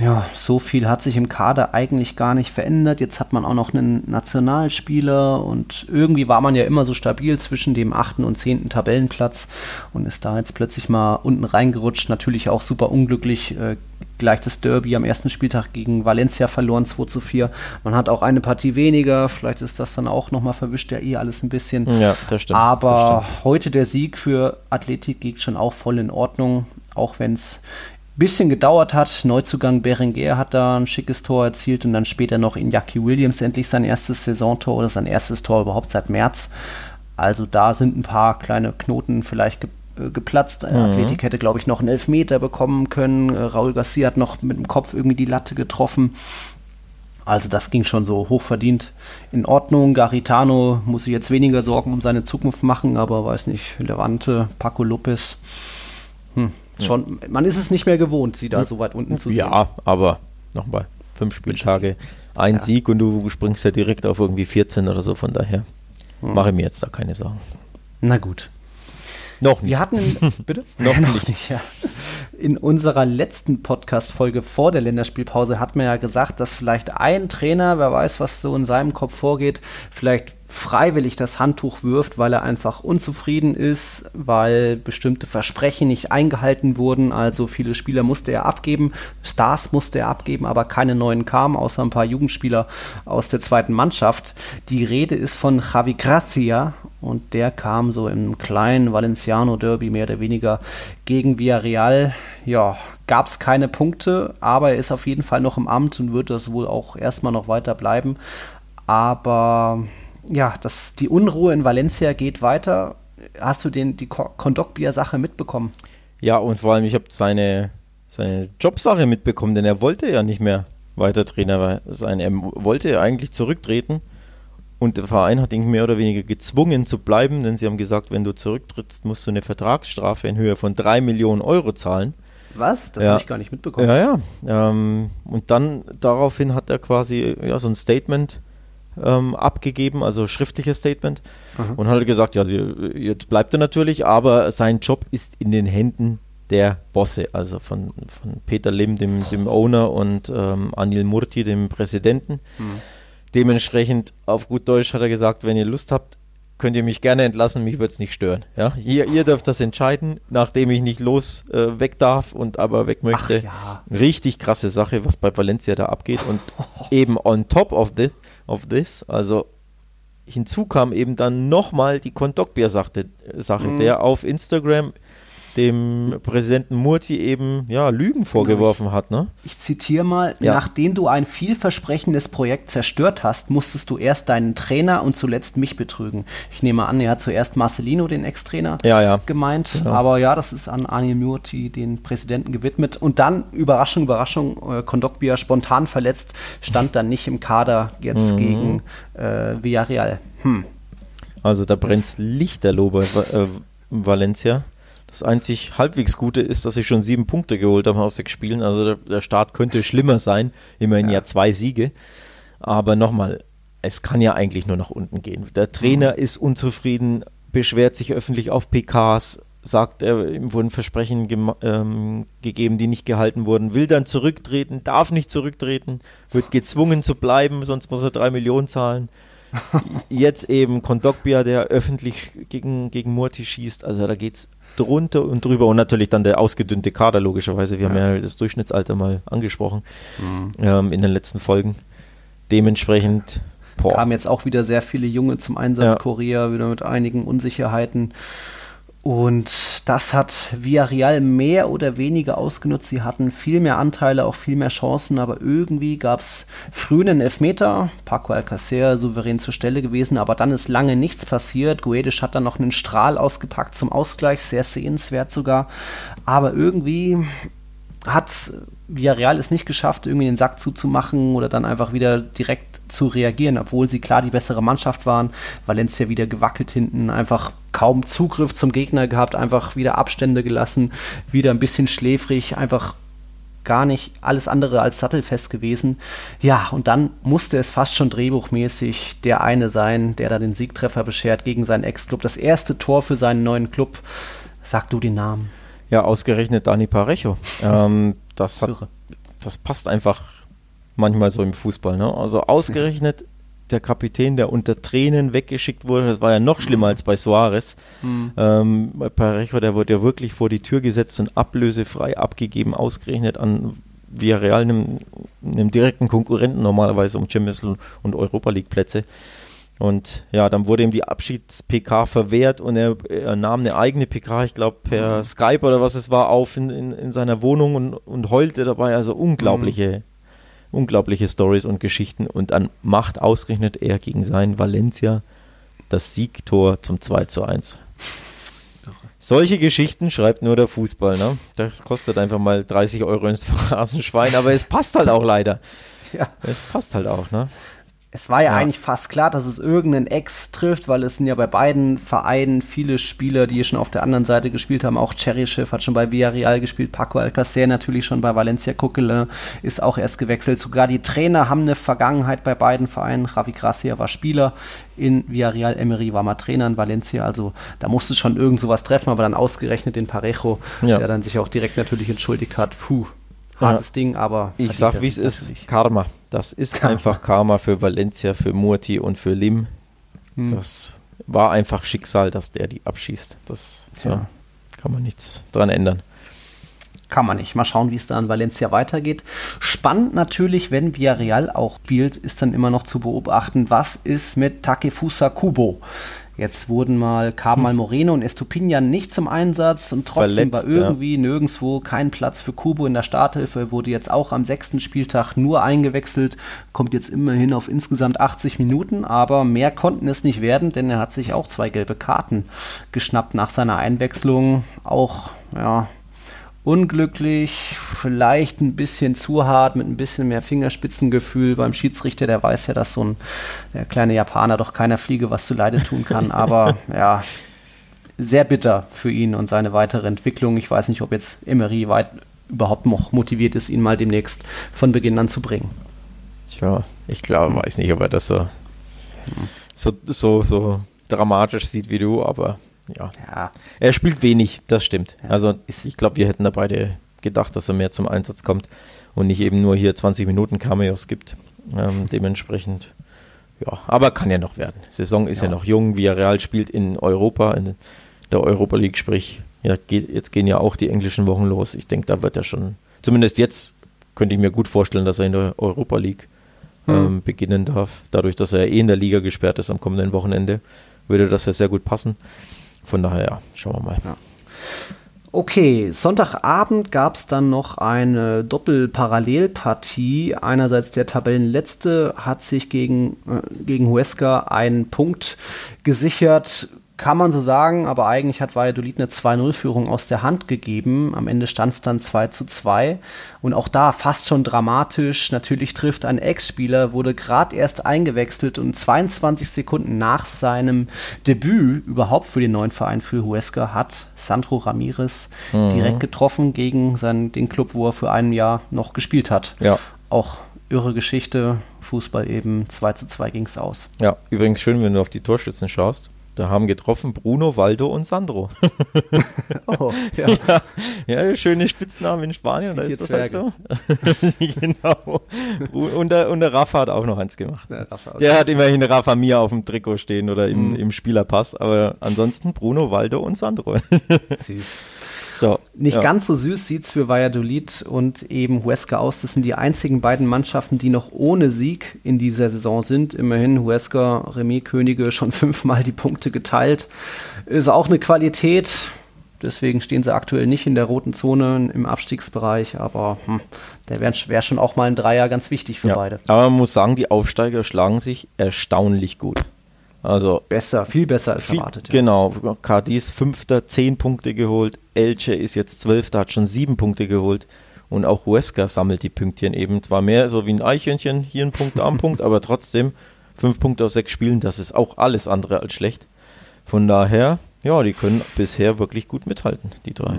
ja, so viel hat sich im Kader eigentlich gar nicht verändert. Jetzt hat man auch noch einen Nationalspieler und irgendwie war man ja immer so stabil zwischen dem achten und zehnten Tabellenplatz und ist da jetzt plötzlich mal unten reingerutscht. Natürlich auch super unglücklich. Äh, gleich das Derby am ersten Spieltag gegen Valencia verloren, 2 zu 4. Man hat auch eine Partie weniger. Vielleicht ist das dann auch nochmal verwischt ja eh alles ein bisschen. Ja, das stimmt. Aber das stimmt. heute der Sieg für Athletik geht schon auch voll in Ordnung auch wenn es bisschen gedauert hat. Neuzugang Berenguer hat da ein schickes Tor erzielt und dann später noch Iñaki Williams endlich sein erstes Saisontor oder sein erstes Tor überhaupt seit März. Also da sind ein paar kleine Knoten vielleicht ge äh, geplatzt. Mhm. Athletik hätte, glaube ich, noch einen Elfmeter bekommen können. Äh, Raul Garcia hat noch mit dem Kopf irgendwie die Latte getroffen. Also das ging schon so hochverdient in Ordnung. Garitano muss sich jetzt weniger Sorgen um seine Zukunft machen, aber weiß nicht, Levante, Paco Lopez. Hm, schon, man ist es nicht mehr gewohnt, sie da hm. so weit unten zu sehen. Ja, aber nochmal, fünf Spieltage, ein ja. Sieg und du springst ja direkt auf irgendwie 14 oder so, von daher hm. mache ich mir jetzt da keine Sorgen. Na gut. Noch nicht. Wir hatten, in, bitte? Noch, Noch nicht. nicht ja. In unserer letzten Podcast-Folge vor der Länderspielpause hat man ja gesagt, dass vielleicht ein Trainer, wer weiß, was so in seinem Kopf vorgeht, vielleicht freiwillig das Handtuch wirft, weil er einfach unzufrieden ist, weil bestimmte Versprechen nicht eingehalten wurden. Also viele Spieler musste er abgeben, Stars musste er abgeben, aber keine neuen kamen, außer ein paar Jugendspieler aus der zweiten Mannschaft. Die Rede ist von Javi Gracia und der kam so im kleinen Valenciano Derby mehr oder weniger gegen Villarreal. Ja, gab es keine Punkte, aber er ist auf jeden Fall noch im Amt und wird das wohl auch erstmal noch weiter bleiben. Aber ja, das, die Unruhe in Valencia geht weiter. Hast du den, die Kondogbia-Sache mitbekommen? Ja, und vor allem, ich habe seine, seine Jobsache mitbekommen, denn er wollte ja nicht mehr weiter Trainer sein. Er wollte eigentlich zurücktreten und der Verein hat ihn mehr oder weniger gezwungen zu bleiben, denn sie haben gesagt, wenn du zurücktrittst, musst du eine Vertragsstrafe in Höhe von drei Millionen Euro zahlen. Was? Das ja. habe ich gar nicht mitbekommen. Ja, ja. Ähm, und dann daraufhin hat er quasi ja, so ein Statement ähm, abgegeben, also schriftliches Statement. Mhm. Und hat gesagt, ja, jetzt bleibt er natürlich, aber sein Job ist in den Händen der Bosse, also von, von Peter Lim, dem, dem Owner, und ähm, Anil Murti, dem Präsidenten. Mhm. Dementsprechend, auf gut Deutsch hat er gesagt, wenn ihr Lust habt, könnt ihr mich gerne entlassen, mich wird es nicht stören. Ja? Ihr, ihr dürft das entscheiden, nachdem ich nicht los äh, weg darf und aber weg möchte. Ja. Richtig krasse Sache, was bei Valencia da abgeht. Und eben on top of this, of this also hinzu kam eben dann nochmal die Kondogbia-Sache, mhm. der auf Instagram dem Präsidenten Murti eben ja, Lügen vorgeworfen hat. Ne? Ich zitiere mal, ja. nachdem du ein vielversprechendes Projekt zerstört hast, musstest du erst deinen Trainer und zuletzt mich betrügen. Ich nehme an, er hat zuerst Marcelino, den Ex-Trainer, ja, ja. gemeint. Genau. Aber ja, das ist an Anil Murti, den Präsidenten, gewidmet. Und dann, Überraschung, Überraschung, äh, Kondogbia spontan verletzt, stand dann nicht im Kader jetzt mhm. gegen äh, Villarreal. Hm. Also da brennt Lichterloh bei äh, Valencia. Das einzig halbwegs Gute ist, dass sie schon sieben Punkte geholt haben aus sechs Spielen. Also der, der Start könnte schlimmer sein. Immerhin ja, ja zwei Siege. Aber nochmal, es kann ja eigentlich nur nach unten gehen. Der Trainer mhm. ist unzufrieden, beschwert sich öffentlich auf PKs, sagt, er, ihm wurden Versprechen ge ähm, gegeben, die nicht gehalten wurden, will dann zurücktreten, darf nicht zurücktreten, wird gezwungen zu bleiben, sonst muss er drei Millionen zahlen. Jetzt eben Kondogbia, der öffentlich gegen, gegen Murti schießt. Also da geht es drunter und drüber. Und natürlich dann der ausgedünnte Kader, logischerweise. Wir ja. haben ja das Durchschnittsalter mal angesprochen mhm. ähm, in den letzten Folgen. Dementsprechend. Boah. Kamen jetzt auch wieder sehr viele Junge zum Einsatz, ja. Korea, wieder mit einigen Unsicherheiten. Und das hat Villarreal mehr oder weniger ausgenutzt. Sie hatten viel mehr Anteile, auch viel mehr Chancen, aber irgendwie gab es früh einen Elfmeter. Paco Alcacer souverän zur Stelle gewesen, aber dann ist lange nichts passiert. Guedes hat dann noch einen Strahl ausgepackt zum Ausgleich, sehr sehenswert sogar. Aber irgendwie hat Villarreal es nicht geschafft, irgendwie den Sack zuzumachen oder dann einfach wieder direkt zu reagieren, obwohl sie klar die bessere Mannschaft waren. Valencia wieder gewackelt hinten, einfach kaum Zugriff zum Gegner gehabt, einfach wieder Abstände gelassen, wieder ein bisschen schläfrig, einfach gar nicht alles andere als sattelfest gewesen. Ja, und dann musste es fast schon drehbuchmäßig der eine sein, der da den Siegtreffer beschert gegen seinen Ex-Club. Das erste Tor für seinen neuen Club. Sag du den Namen. Ja, ausgerechnet Dani Parejo. Ähm, das, hat, das passt einfach manchmal so im Fußball. Ne? Also ausgerechnet der Kapitän, der unter Tränen weggeschickt wurde, das war ja noch schlimmer als bei Suarez. Mhm. Ähm, bei Parejo, der wurde ja wirklich vor die Tür gesetzt und ablösefrei abgegeben, ausgerechnet an Villarreal, einem, einem direkten Konkurrenten normalerweise um Champions und Europa League Plätze. Und ja, dann wurde ihm die Abschieds-PK verwehrt und er, er, nahm eine eigene PK, ich glaube per mhm. Skype oder was es war, auf in, in, in seiner Wohnung und, und heulte dabei. Also unglaubliche, mhm. Unglaubliche Stories und Geschichten. Und dann macht ausgerechnet er gegen sein Valencia das Siegtor zum 2 zu 1. Solche Geschichten schreibt nur der Fußball, ne? Das kostet einfach mal 30 Euro ins Phrasenschwein, aber es passt halt auch leider. Ja. Es passt halt auch, ne? Es war ja, ja, eigentlich fast klar, dass es irgendeinen Ex trifft, weil es sind ja bei beiden Vereinen viele Spieler, die schon auf der anderen Seite gespielt haben. Auch Cheryshev hat schon bei Villarreal gespielt, Paco Alcacer natürlich schon bei Valencia Coquelin ist auch erst gewechselt. Sogar die Trainer haben eine Vergangenheit bei beiden Vereinen. Javi Gracia war Spieler in Villarreal, Emery war mal Trainer in Valencia. Also da musste schon irgend sowas treffen, aber dann ausgerechnet den Parejo, ja. der dann sich auch direkt natürlich entschuldigt hat. Puh, hartes ja. Ding, aber. Ich sag, wie es ist: Karma. Das ist Karma. einfach Karma für Valencia, für Murti und für Lim. Hm. Das war einfach Schicksal, dass der die abschießt. Das ja, kann man nichts dran ändern. Kann man nicht. Mal schauen, wie es da in Valencia weitergeht. Spannend natürlich, wenn Villarreal auch spielt, ist dann immer noch zu beobachten, was ist mit Takefusa Kubo. Jetzt wurden mal, kamen mal hm. Moreno und Estupinian nicht zum Einsatz und trotzdem Verletzt, war irgendwie ja. nirgendwo kein Platz für Kubo in der Starthilfe, wurde jetzt auch am sechsten Spieltag nur eingewechselt, kommt jetzt immerhin auf insgesamt 80 Minuten, aber mehr konnten es nicht werden, denn er hat sich auch zwei gelbe Karten geschnappt nach seiner Einwechslung. Auch, ja, unglücklich, vielleicht ein bisschen zu hart, mit ein bisschen mehr Fingerspitzengefühl beim Schiedsrichter. Der weiß ja, dass so ein kleiner Japaner doch keiner Fliege was zu Leide tun kann. Aber ja, sehr bitter für ihn und seine weitere Entwicklung. Ich weiß nicht, ob jetzt Emery weit überhaupt noch motiviert ist, ihn mal demnächst von Beginn an zu bringen. Tja, ich glaube, weiß nicht, ob er das so, so, so, so dramatisch sieht wie du, aber ja. ja. Er spielt wenig, das stimmt. Ja. Also ich glaube, wir hätten da beide gedacht, dass er mehr zum Einsatz kommt und nicht eben nur hier 20 Minuten Cameos gibt. Ähm, dementsprechend, ja, aber kann ja noch werden. Saison ist ja, ja noch jung, Real spielt in Europa, in der Europa League, sprich, ja, geht, jetzt gehen ja auch die englischen Wochen los. Ich denke, da wird er schon, zumindest jetzt könnte ich mir gut vorstellen, dass er in der Europa League hm. ähm, beginnen darf. Dadurch, dass er eh in der Liga gesperrt ist am kommenden Wochenende, würde das ja sehr gut passen. Von daher, schauen wir mal. Ja. Okay, Sonntagabend gab es dann noch eine Doppelparallelpartie. Einerseits der Tabellenletzte hat sich gegen, äh, gegen Huesca einen Punkt gesichert kann man so sagen, aber eigentlich hat Valladolid eine 2-0-Führung aus der Hand gegeben. Am Ende stand es dann 2 zu 2. Und auch da fast schon dramatisch. Natürlich trifft ein Ex-Spieler, wurde gerade erst eingewechselt und 22 Sekunden nach seinem Debüt überhaupt für den neuen Verein für Huesca hat Sandro Ramirez mhm. direkt getroffen gegen seinen, den Club, wo er für ein Jahr noch gespielt hat. Ja. Auch irre Geschichte. Fußball eben 2 zu 2 ging es aus. Ja, übrigens schön, wenn du auf die Torschützen schaust. Da haben getroffen Bruno, Waldo und Sandro. oh, ja. ja. ja schöne Spitznamen in Spanien, Die da ist das halt so. genau. Und der, und der Rafa hat auch noch eins gemacht. Der, Rafa, der hat immerhin Rafa Mia auf dem Trikot stehen oder im, mhm. im Spielerpass, aber ansonsten Bruno, Waldo und Sandro. Süß. So, Nicht ja. ganz so süß sieht es für Valladolid und eben Huesca aus. Das sind die einzigen beiden Mannschaften, die noch ohne Sieg in dieser Saison sind. Immerhin Huesca, Remis-Könige, schon fünfmal die Punkte geteilt. Ist auch eine Qualität. Deswegen stehen sie aktuell nicht in der roten Zone im Abstiegsbereich, aber hm, der wäre wär schon auch mal ein Dreier ganz wichtig für ja, beide. Aber man muss sagen, die Aufsteiger schlagen sich erstaunlich gut. Also besser, viel besser als viel, erwartet. Ja. Genau, Cadiz Fünfter, zehn Punkte geholt. Elche ist jetzt Zwölfter, hat schon sieben Punkte geholt. Und auch Huesca sammelt die Pünktchen eben. Zwar mehr so wie ein Eichhörnchen, hier ein Punkt, da ein Punkt, aber trotzdem fünf Punkte aus sechs Spielen, das ist auch alles andere als schlecht. Von daher, ja, die können bisher wirklich gut mithalten, die drei.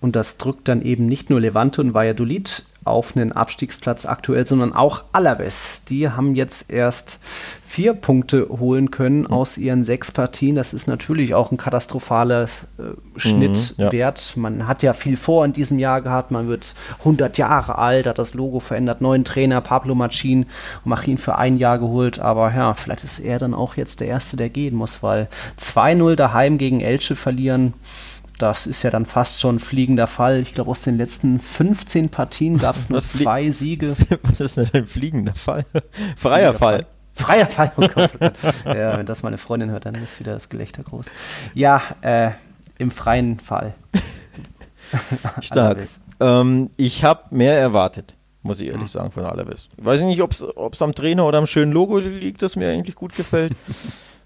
Und das drückt dann eben nicht nur Levante und Valladolid auf einen Abstiegsplatz aktuell, sondern auch Alaves. Die haben jetzt erst vier Punkte holen können mhm. aus ihren sechs Partien. Das ist natürlich auch ein katastrophaler äh, Schnittwert. Mhm, ja. Man hat ja viel vor in diesem Jahr gehabt. Man wird 100 Jahre alt, hat das Logo verändert, neuen Trainer Pablo Machin, Machin für ein Jahr geholt. Aber ja, vielleicht ist er dann auch jetzt der Erste, der gehen muss, weil 2-0 daheim gegen Elche verlieren das ist ja dann fast schon ein fliegender Fall. Ich glaube, aus den letzten 15 Partien gab es nur zwei Siege. Was ist denn ein fliegender Fall? Freier Fall. Freier Fall, oh Gott, oh Gott. ja, wenn das meine Freundin hört, dann ist wieder das Gelächter groß. Ja, äh, im freien Fall. Stark. Ähm, ich habe mehr erwartet, muss ich ehrlich mhm. sagen, von Alaves. Ich weiß nicht, ob es am Trainer oder am schönen Logo liegt, das mir eigentlich gut gefällt.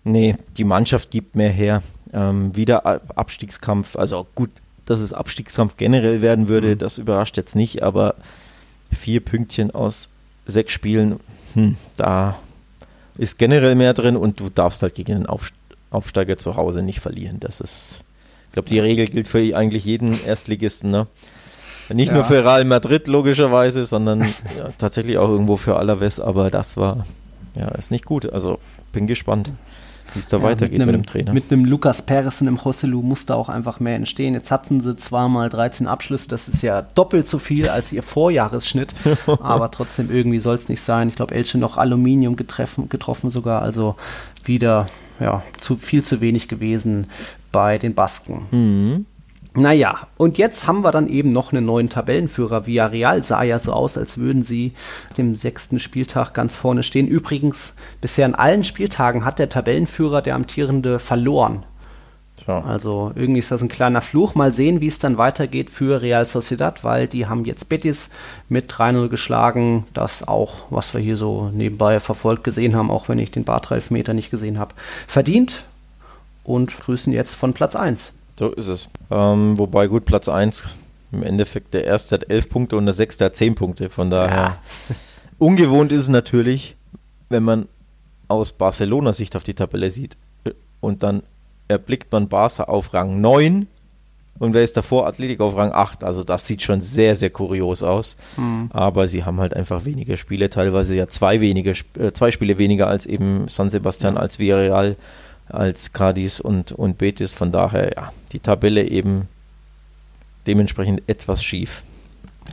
nee, die Mannschaft gibt mehr her. Ähm, wieder Abstiegskampf, also gut, dass es Abstiegskampf generell werden würde, mhm. das überrascht jetzt nicht, aber vier Pünktchen aus sechs Spielen, hm, da ist generell mehr drin und du darfst halt gegen den Aufsteiger zu Hause nicht verlieren. Das ist, ich glaube, die Regel gilt für eigentlich jeden Erstligisten, ne? Nicht ja. nur für Real Madrid logischerweise, sondern ja, tatsächlich auch irgendwo für Alaves, aber das war, ja, ist nicht gut. Also bin gespannt wie es da ja, weitergeht mit, einem, mit, dem Trainer. Mit einem Lukas Perez und einem Joselu muss da auch einfach mehr entstehen. Jetzt hatten sie zwar mal 13 Abschlüsse, das ist ja doppelt so viel als ihr Vorjahresschnitt, aber trotzdem irgendwie soll es nicht sein. Ich glaube, Elche noch Aluminium getreffen, getroffen sogar, also wieder ja, zu, viel zu wenig gewesen bei den Basken. Mhm. Naja, und jetzt haben wir dann eben noch einen neuen Tabellenführer. Villarreal sah ja so aus, als würden sie dem sechsten Spieltag ganz vorne stehen. Übrigens, bisher an allen Spieltagen hat der Tabellenführer, der amtierende, verloren. So. Also irgendwie ist das ein kleiner Fluch. Mal sehen, wie es dann weitergeht für Real Sociedad, weil die haben jetzt Betis mit 3-0 geschlagen. Das auch, was wir hier so nebenbei verfolgt gesehen haben, auch wenn ich den Bartrelfmeter nicht gesehen habe, verdient und grüßen jetzt von Platz 1. So ist es. Ähm, wobei gut, Platz 1 im Endeffekt der erste hat 11 Punkte und der sechste hat 10 Punkte. Von daher ja. ungewohnt ist es natürlich, wenn man aus Barcelonas Sicht auf die Tabelle sieht und dann erblickt man Barca auf Rang 9 und wer ist davor? Athletik auf Rang 8. Also das sieht schon sehr, sehr kurios aus. Mhm. Aber sie haben halt einfach weniger Spiele, teilweise ja zwei, weniger, äh, zwei Spiele weniger als eben San Sebastian, als Villarreal als Cadiz und, und Betis. Von daher, ja, die Tabelle eben dementsprechend etwas schief.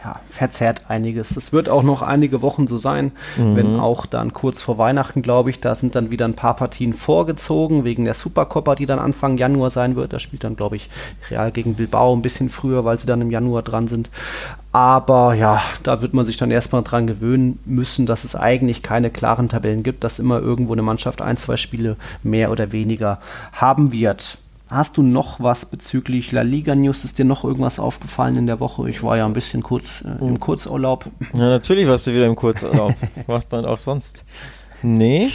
Ja, verzerrt einiges. Es wird auch noch einige Wochen so sein, mhm. wenn auch dann kurz vor Weihnachten, glaube ich, da sind dann wieder ein paar Partien vorgezogen, wegen der Supercoppa, die dann Anfang Januar sein wird. Da spielt dann, glaube ich, Real gegen Bilbao ein bisschen früher, weil sie dann im Januar dran sind. Aber ja, da wird man sich dann erstmal dran gewöhnen müssen, dass es eigentlich keine klaren Tabellen gibt, dass immer irgendwo eine Mannschaft ein, zwei Spiele mehr oder weniger haben wird. Hast du noch was bezüglich La Liga News? Ist dir noch irgendwas aufgefallen in der Woche? Ich war ja ein bisschen kurz äh, im Kurzurlaub. Ja, natürlich warst du wieder im Kurzurlaub. Was dann auch sonst? Nee,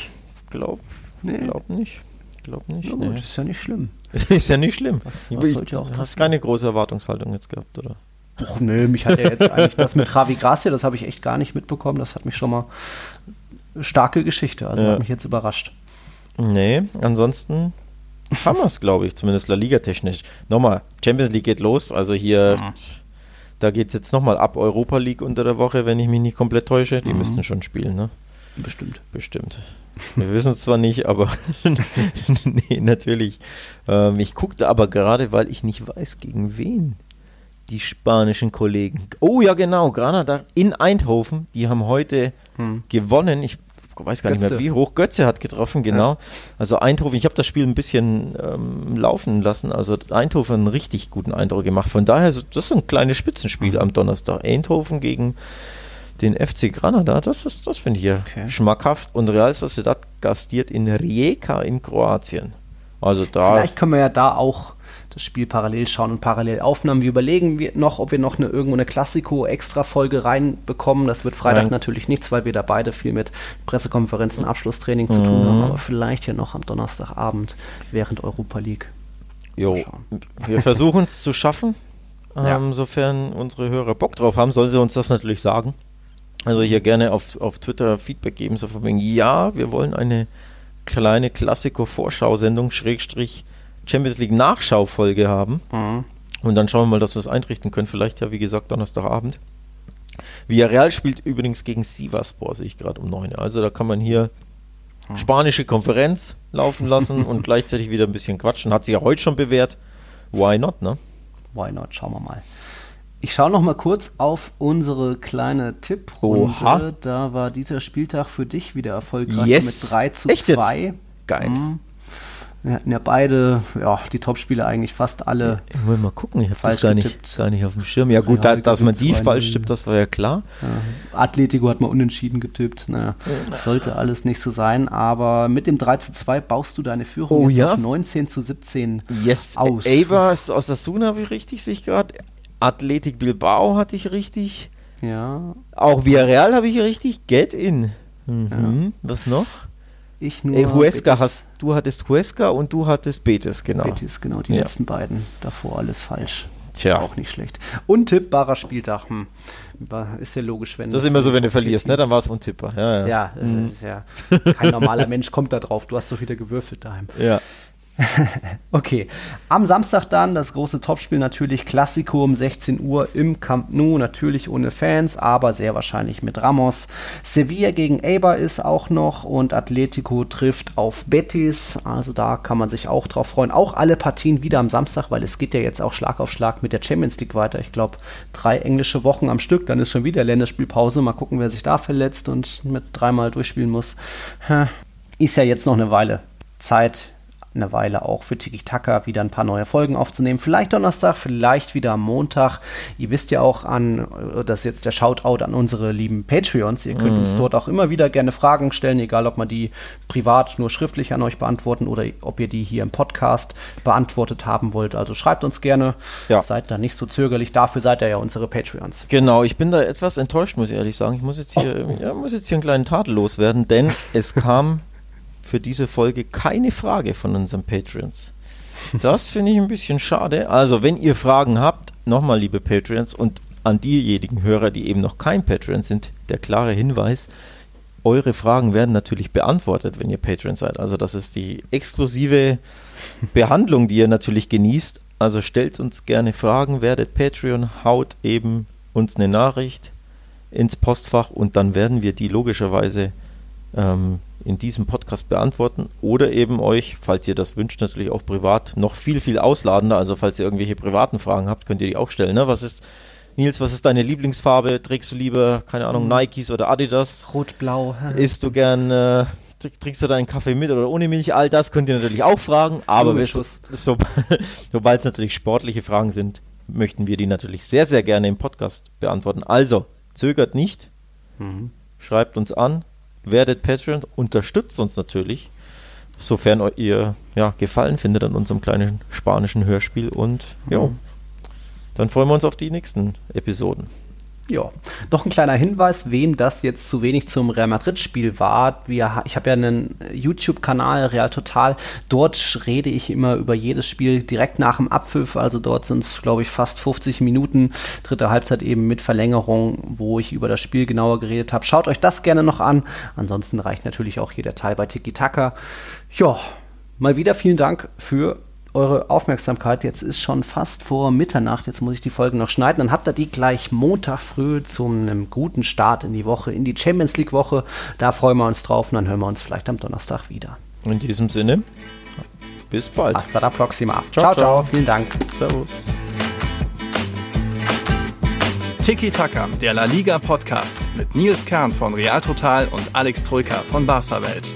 glaub, nee. glaub nicht. Glaub nicht. Ja, gut, nee. ist ja nicht schlimm. ist ja nicht schlimm. Was, was sollte auch du hast keine große Erwartungshaltung jetzt gehabt, oder? Och nö, mich hat ja jetzt eigentlich das mit Ravi Gracia, das habe ich echt gar nicht mitbekommen. Das hat mich schon mal starke Geschichte, also ja. hat mich jetzt überrascht. Nee, ansonsten haben wir es, glaube ich, zumindest La Liga technisch. Nochmal, Champions League geht los, also hier, mhm. da geht es jetzt nochmal ab Europa League unter der Woche, wenn ich mich nicht komplett täusche. Die mhm. müssten schon spielen, ne? Bestimmt. Bestimmt. Wir wissen es zwar nicht, aber nee, natürlich. Ähm, ich guckte aber gerade, weil ich nicht weiß, gegen wen die spanischen Kollegen. Oh ja, genau, Granada in Eindhoven, die haben heute hm. gewonnen. Ich weiß gar Götze. nicht mehr wie hoch. Götze hat getroffen, genau. Ja. Also Eindhoven, ich habe das Spiel ein bisschen ähm, laufen lassen. Also Eindhoven einen richtig guten Eindruck gemacht. Von daher, das ist ein kleines Spitzenspiel mhm. am Donnerstag. Eindhoven gegen den FC Granada, das, ist, das finde ich hier okay. schmackhaft. Und Real Sociedad gastiert in Rijeka in Kroatien. Also da. Vielleicht können wir ja da auch das Spiel parallel schauen und parallel aufnahmen. Wir überlegen noch, ob wir noch eine, irgendwo eine Klassiko-Extra-Folge reinbekommen. Das wird Freitag Nein. natürlich nichts, weil wir da beide viel mit Pressekonferenzen, Abschlusstraining zu tun haben. Mhm. Aber vielleicht ja noch am Donnerstagabend während Europa League. Jo, wir versuchen es zu schaffen. Ja. Ähm, sofern unsere Hörer Bock drauf haben, sollen sie uns das natürlich sagen. Also hier gerne auf, auf Twitter Feedback geben, so von wegen, ja, wir wollen eine kleine Klassiko-Vorschau-Sendung, Schrägstrich Champions League Nachschaufolge haben. Mhm. Und dann schauen wir mal, dass wir es einrichten können. Vielleicht ja, wie gesagt, Donnerstagabend. Villarreal spielt übrigens gegen Sivaspor, sehe ich gerade um 9. Also da kann man hier mhm. spanische Konferenz laufen lassen und gleichzeitig wieder ein bisschen quatschen. Hat sich ja heute schon bewährt. Why not, ne? Why not? Schauen wir mal. Ich schaue noch mal kurz auf unsere kleine Tipprunde. Oha. Da war dieser Spieltag für dich wieder erfolgreich yes. mit 3 zu Echt 2. Jetzt? Geil. Mhm. Wir hatten ja beide, ja, die Topspiele eigentlich fast alle. Ich will mal gucken, ich habe das gar nicht, gar nicht auf dem Schirm. Ja, gut, ja, da, dass man die falsch tippt, das war ja klar. Ja, Atletico hat mal unentschieden getippt. Naja, das sollte alles nicht so sein, aber mit dem 3 zu 2 baust du deine Führung oh, jetzt ja? auf 19 zu 17 yes. aus. Ava aus Osasuna habe ich richtig, sehe ich gerade. Athletic Bilbao hatte ich richtig. Ja. Auch Villarreal habe ich richtig. Get in. Mhm. Was noch? Ich nur. Ey, Huesca Betis. hast, du hattest Huesca und du hattest Betis, genau. Betis, genau, die ja. letzten beiden. Davor alles falsch. Tja. Auch nicht schlecht. Untippbarer Spieltag. Hm. Ist ja logisch, wenn. Das ist immer so, wenn du verlierst, ne? Dann war es untippbar. Ja, ja. ja, das mhm. ist ja. Kein normaler Mensch kommt da drauf. Du hast so wieder gewürfelt daheim. Ja. okay. Am Samstag dann das große Topspiel natürlich Klassiko um 16 Uhr im Camp Nou, natürlich ohne Fans, aber sehr wahrscheinlich mit Ramos. Sevilla gegen Eibar ist auch noch und Atletico trifft auf Betis, also da kann man sich auch drauf freuen. Auch alle Partien wieder am Samstag, weil es geht ja jetzt auch Schlag auf Schlag mit der Champions League weiter. Ich glaube, drei englische Wochen am Stück, dann ist schon wieder Länderspielpause. Mal gucken, wer sich da verletzt und mit dreimal durchspielen muss. Ist ja jetzt noch eine Weile Zeit eine Weile auch für Tiki Taka wieder ein paar neue Folgen aufzunehmen. Vielleicht Donnerstag, vielleicht wieder am Montag. Ihr wisst ja auch an, das ist jetzt der Shoutout an unsere lieben Patreons. Ihr könnt mhm. uns dort auch immer wieder gerne Fragen stellen, egal ob man die privat nur schriftlich an euch beantworten oder ob ihr die hier im Podcast beantwortet haben wollt. Also schreibt uns gerne. Ja. Seid da nicht so zögerlich. Dafür seid ihr ja unsere Patreons. Genau, ich bin da etwas enttäuscht, muss ich ehrlich sagen. Ich muss jetzt hier, oh. ja, muss jetzt hier einen kleinen Tadel loswerden, denn es kam für diese Folge keine Frage von unseren Patreons. Das finde ich ein bisschen schade. Also, wenn ihr Fragen habt, nochmal, liebe Patreons, und an diejenigen Hörer, die eben noch kein Patreon sind, der klare Hinweis, eure Fragen werden natürlich beantwortet, wenn ihr Patreon seid. Also das ist die exklusive Behandlung, die ihr natürlich genießt. Also stellt uns gerne Fragen, werdet Patreon, haut eben uns eine Nachricht ins Postfach und dann werden wir die logischerweise ähm, in diesem Podcast beantworten oder eben euch, falls ihr das wünscht, natürlich auch privat noch viel, viel ausladender. Also falls ihr irgendwelche privaten Fragen habt, könnt ihr die auch stellen. Ne? Was ist, Nils, was ist deine Lieblingsfarbe? Trägst du lieber, keine Ahnung, mhm. Nikes oder Adidas? Rot-Blau. Isst du gern, äh, trinkst du deinen Kaffee mit oder ohne Milch? All das könnt ihr natürlich auch fragen, aber so, sobald es natürlich sportliche Fragen sind, möchten wir die natürlich sehr, sehr gerne im Podcast beantworten. Also, zögert nicht, mhm. schreibt uns an, werdet Patreon, unterstützt uns natürlich, sofern ihr ja, Gefallen findet an unserem kleinen spanischen Hörspiel und ja, mhm. dann freuen wir uns auf die nächsten Episoden. Ja, noch ein kleiner Hinweis, wem das jetzt zu wenig zum Real Madrid-Spiel war. Wir, ich habe ja einen YouTube-Kanal, Real Total. Dort rede ich immer über jedes Spiel direkt nach dem Abpfiff. Also dort sind es, glaube ich, fast 50 Minuten. Dritte Halbzeit eben mit Verlängerung, wo ich über das Spiel genauer geredet habe. Schaut euch das gerne noch an. Ansonsten reicht natürlich auch hier der Teil bei Tiki Taka. Ja, mal wieder vielen Dank für eure Aufmerksamkeit. Jetzt ist schon fast vor Mitternacht. Jetzt muss ich die Folge noch schneiden. Dann habt ihr die gleich Montag früh zu einem guten Start in die Woche, in die Champions League Woche. Da freuen wir uns drauf und dann hören wir uns vielleicht am Donnerstag wieder. In diesem Sinne, bis bald. Hasta la próxima. Ciao, ciao. ciao. Vielen Dank. Servus. Tiki Taka, der La Liga Podcast mit Nils Kern von Real Total und Alex Troika von Barca Welt.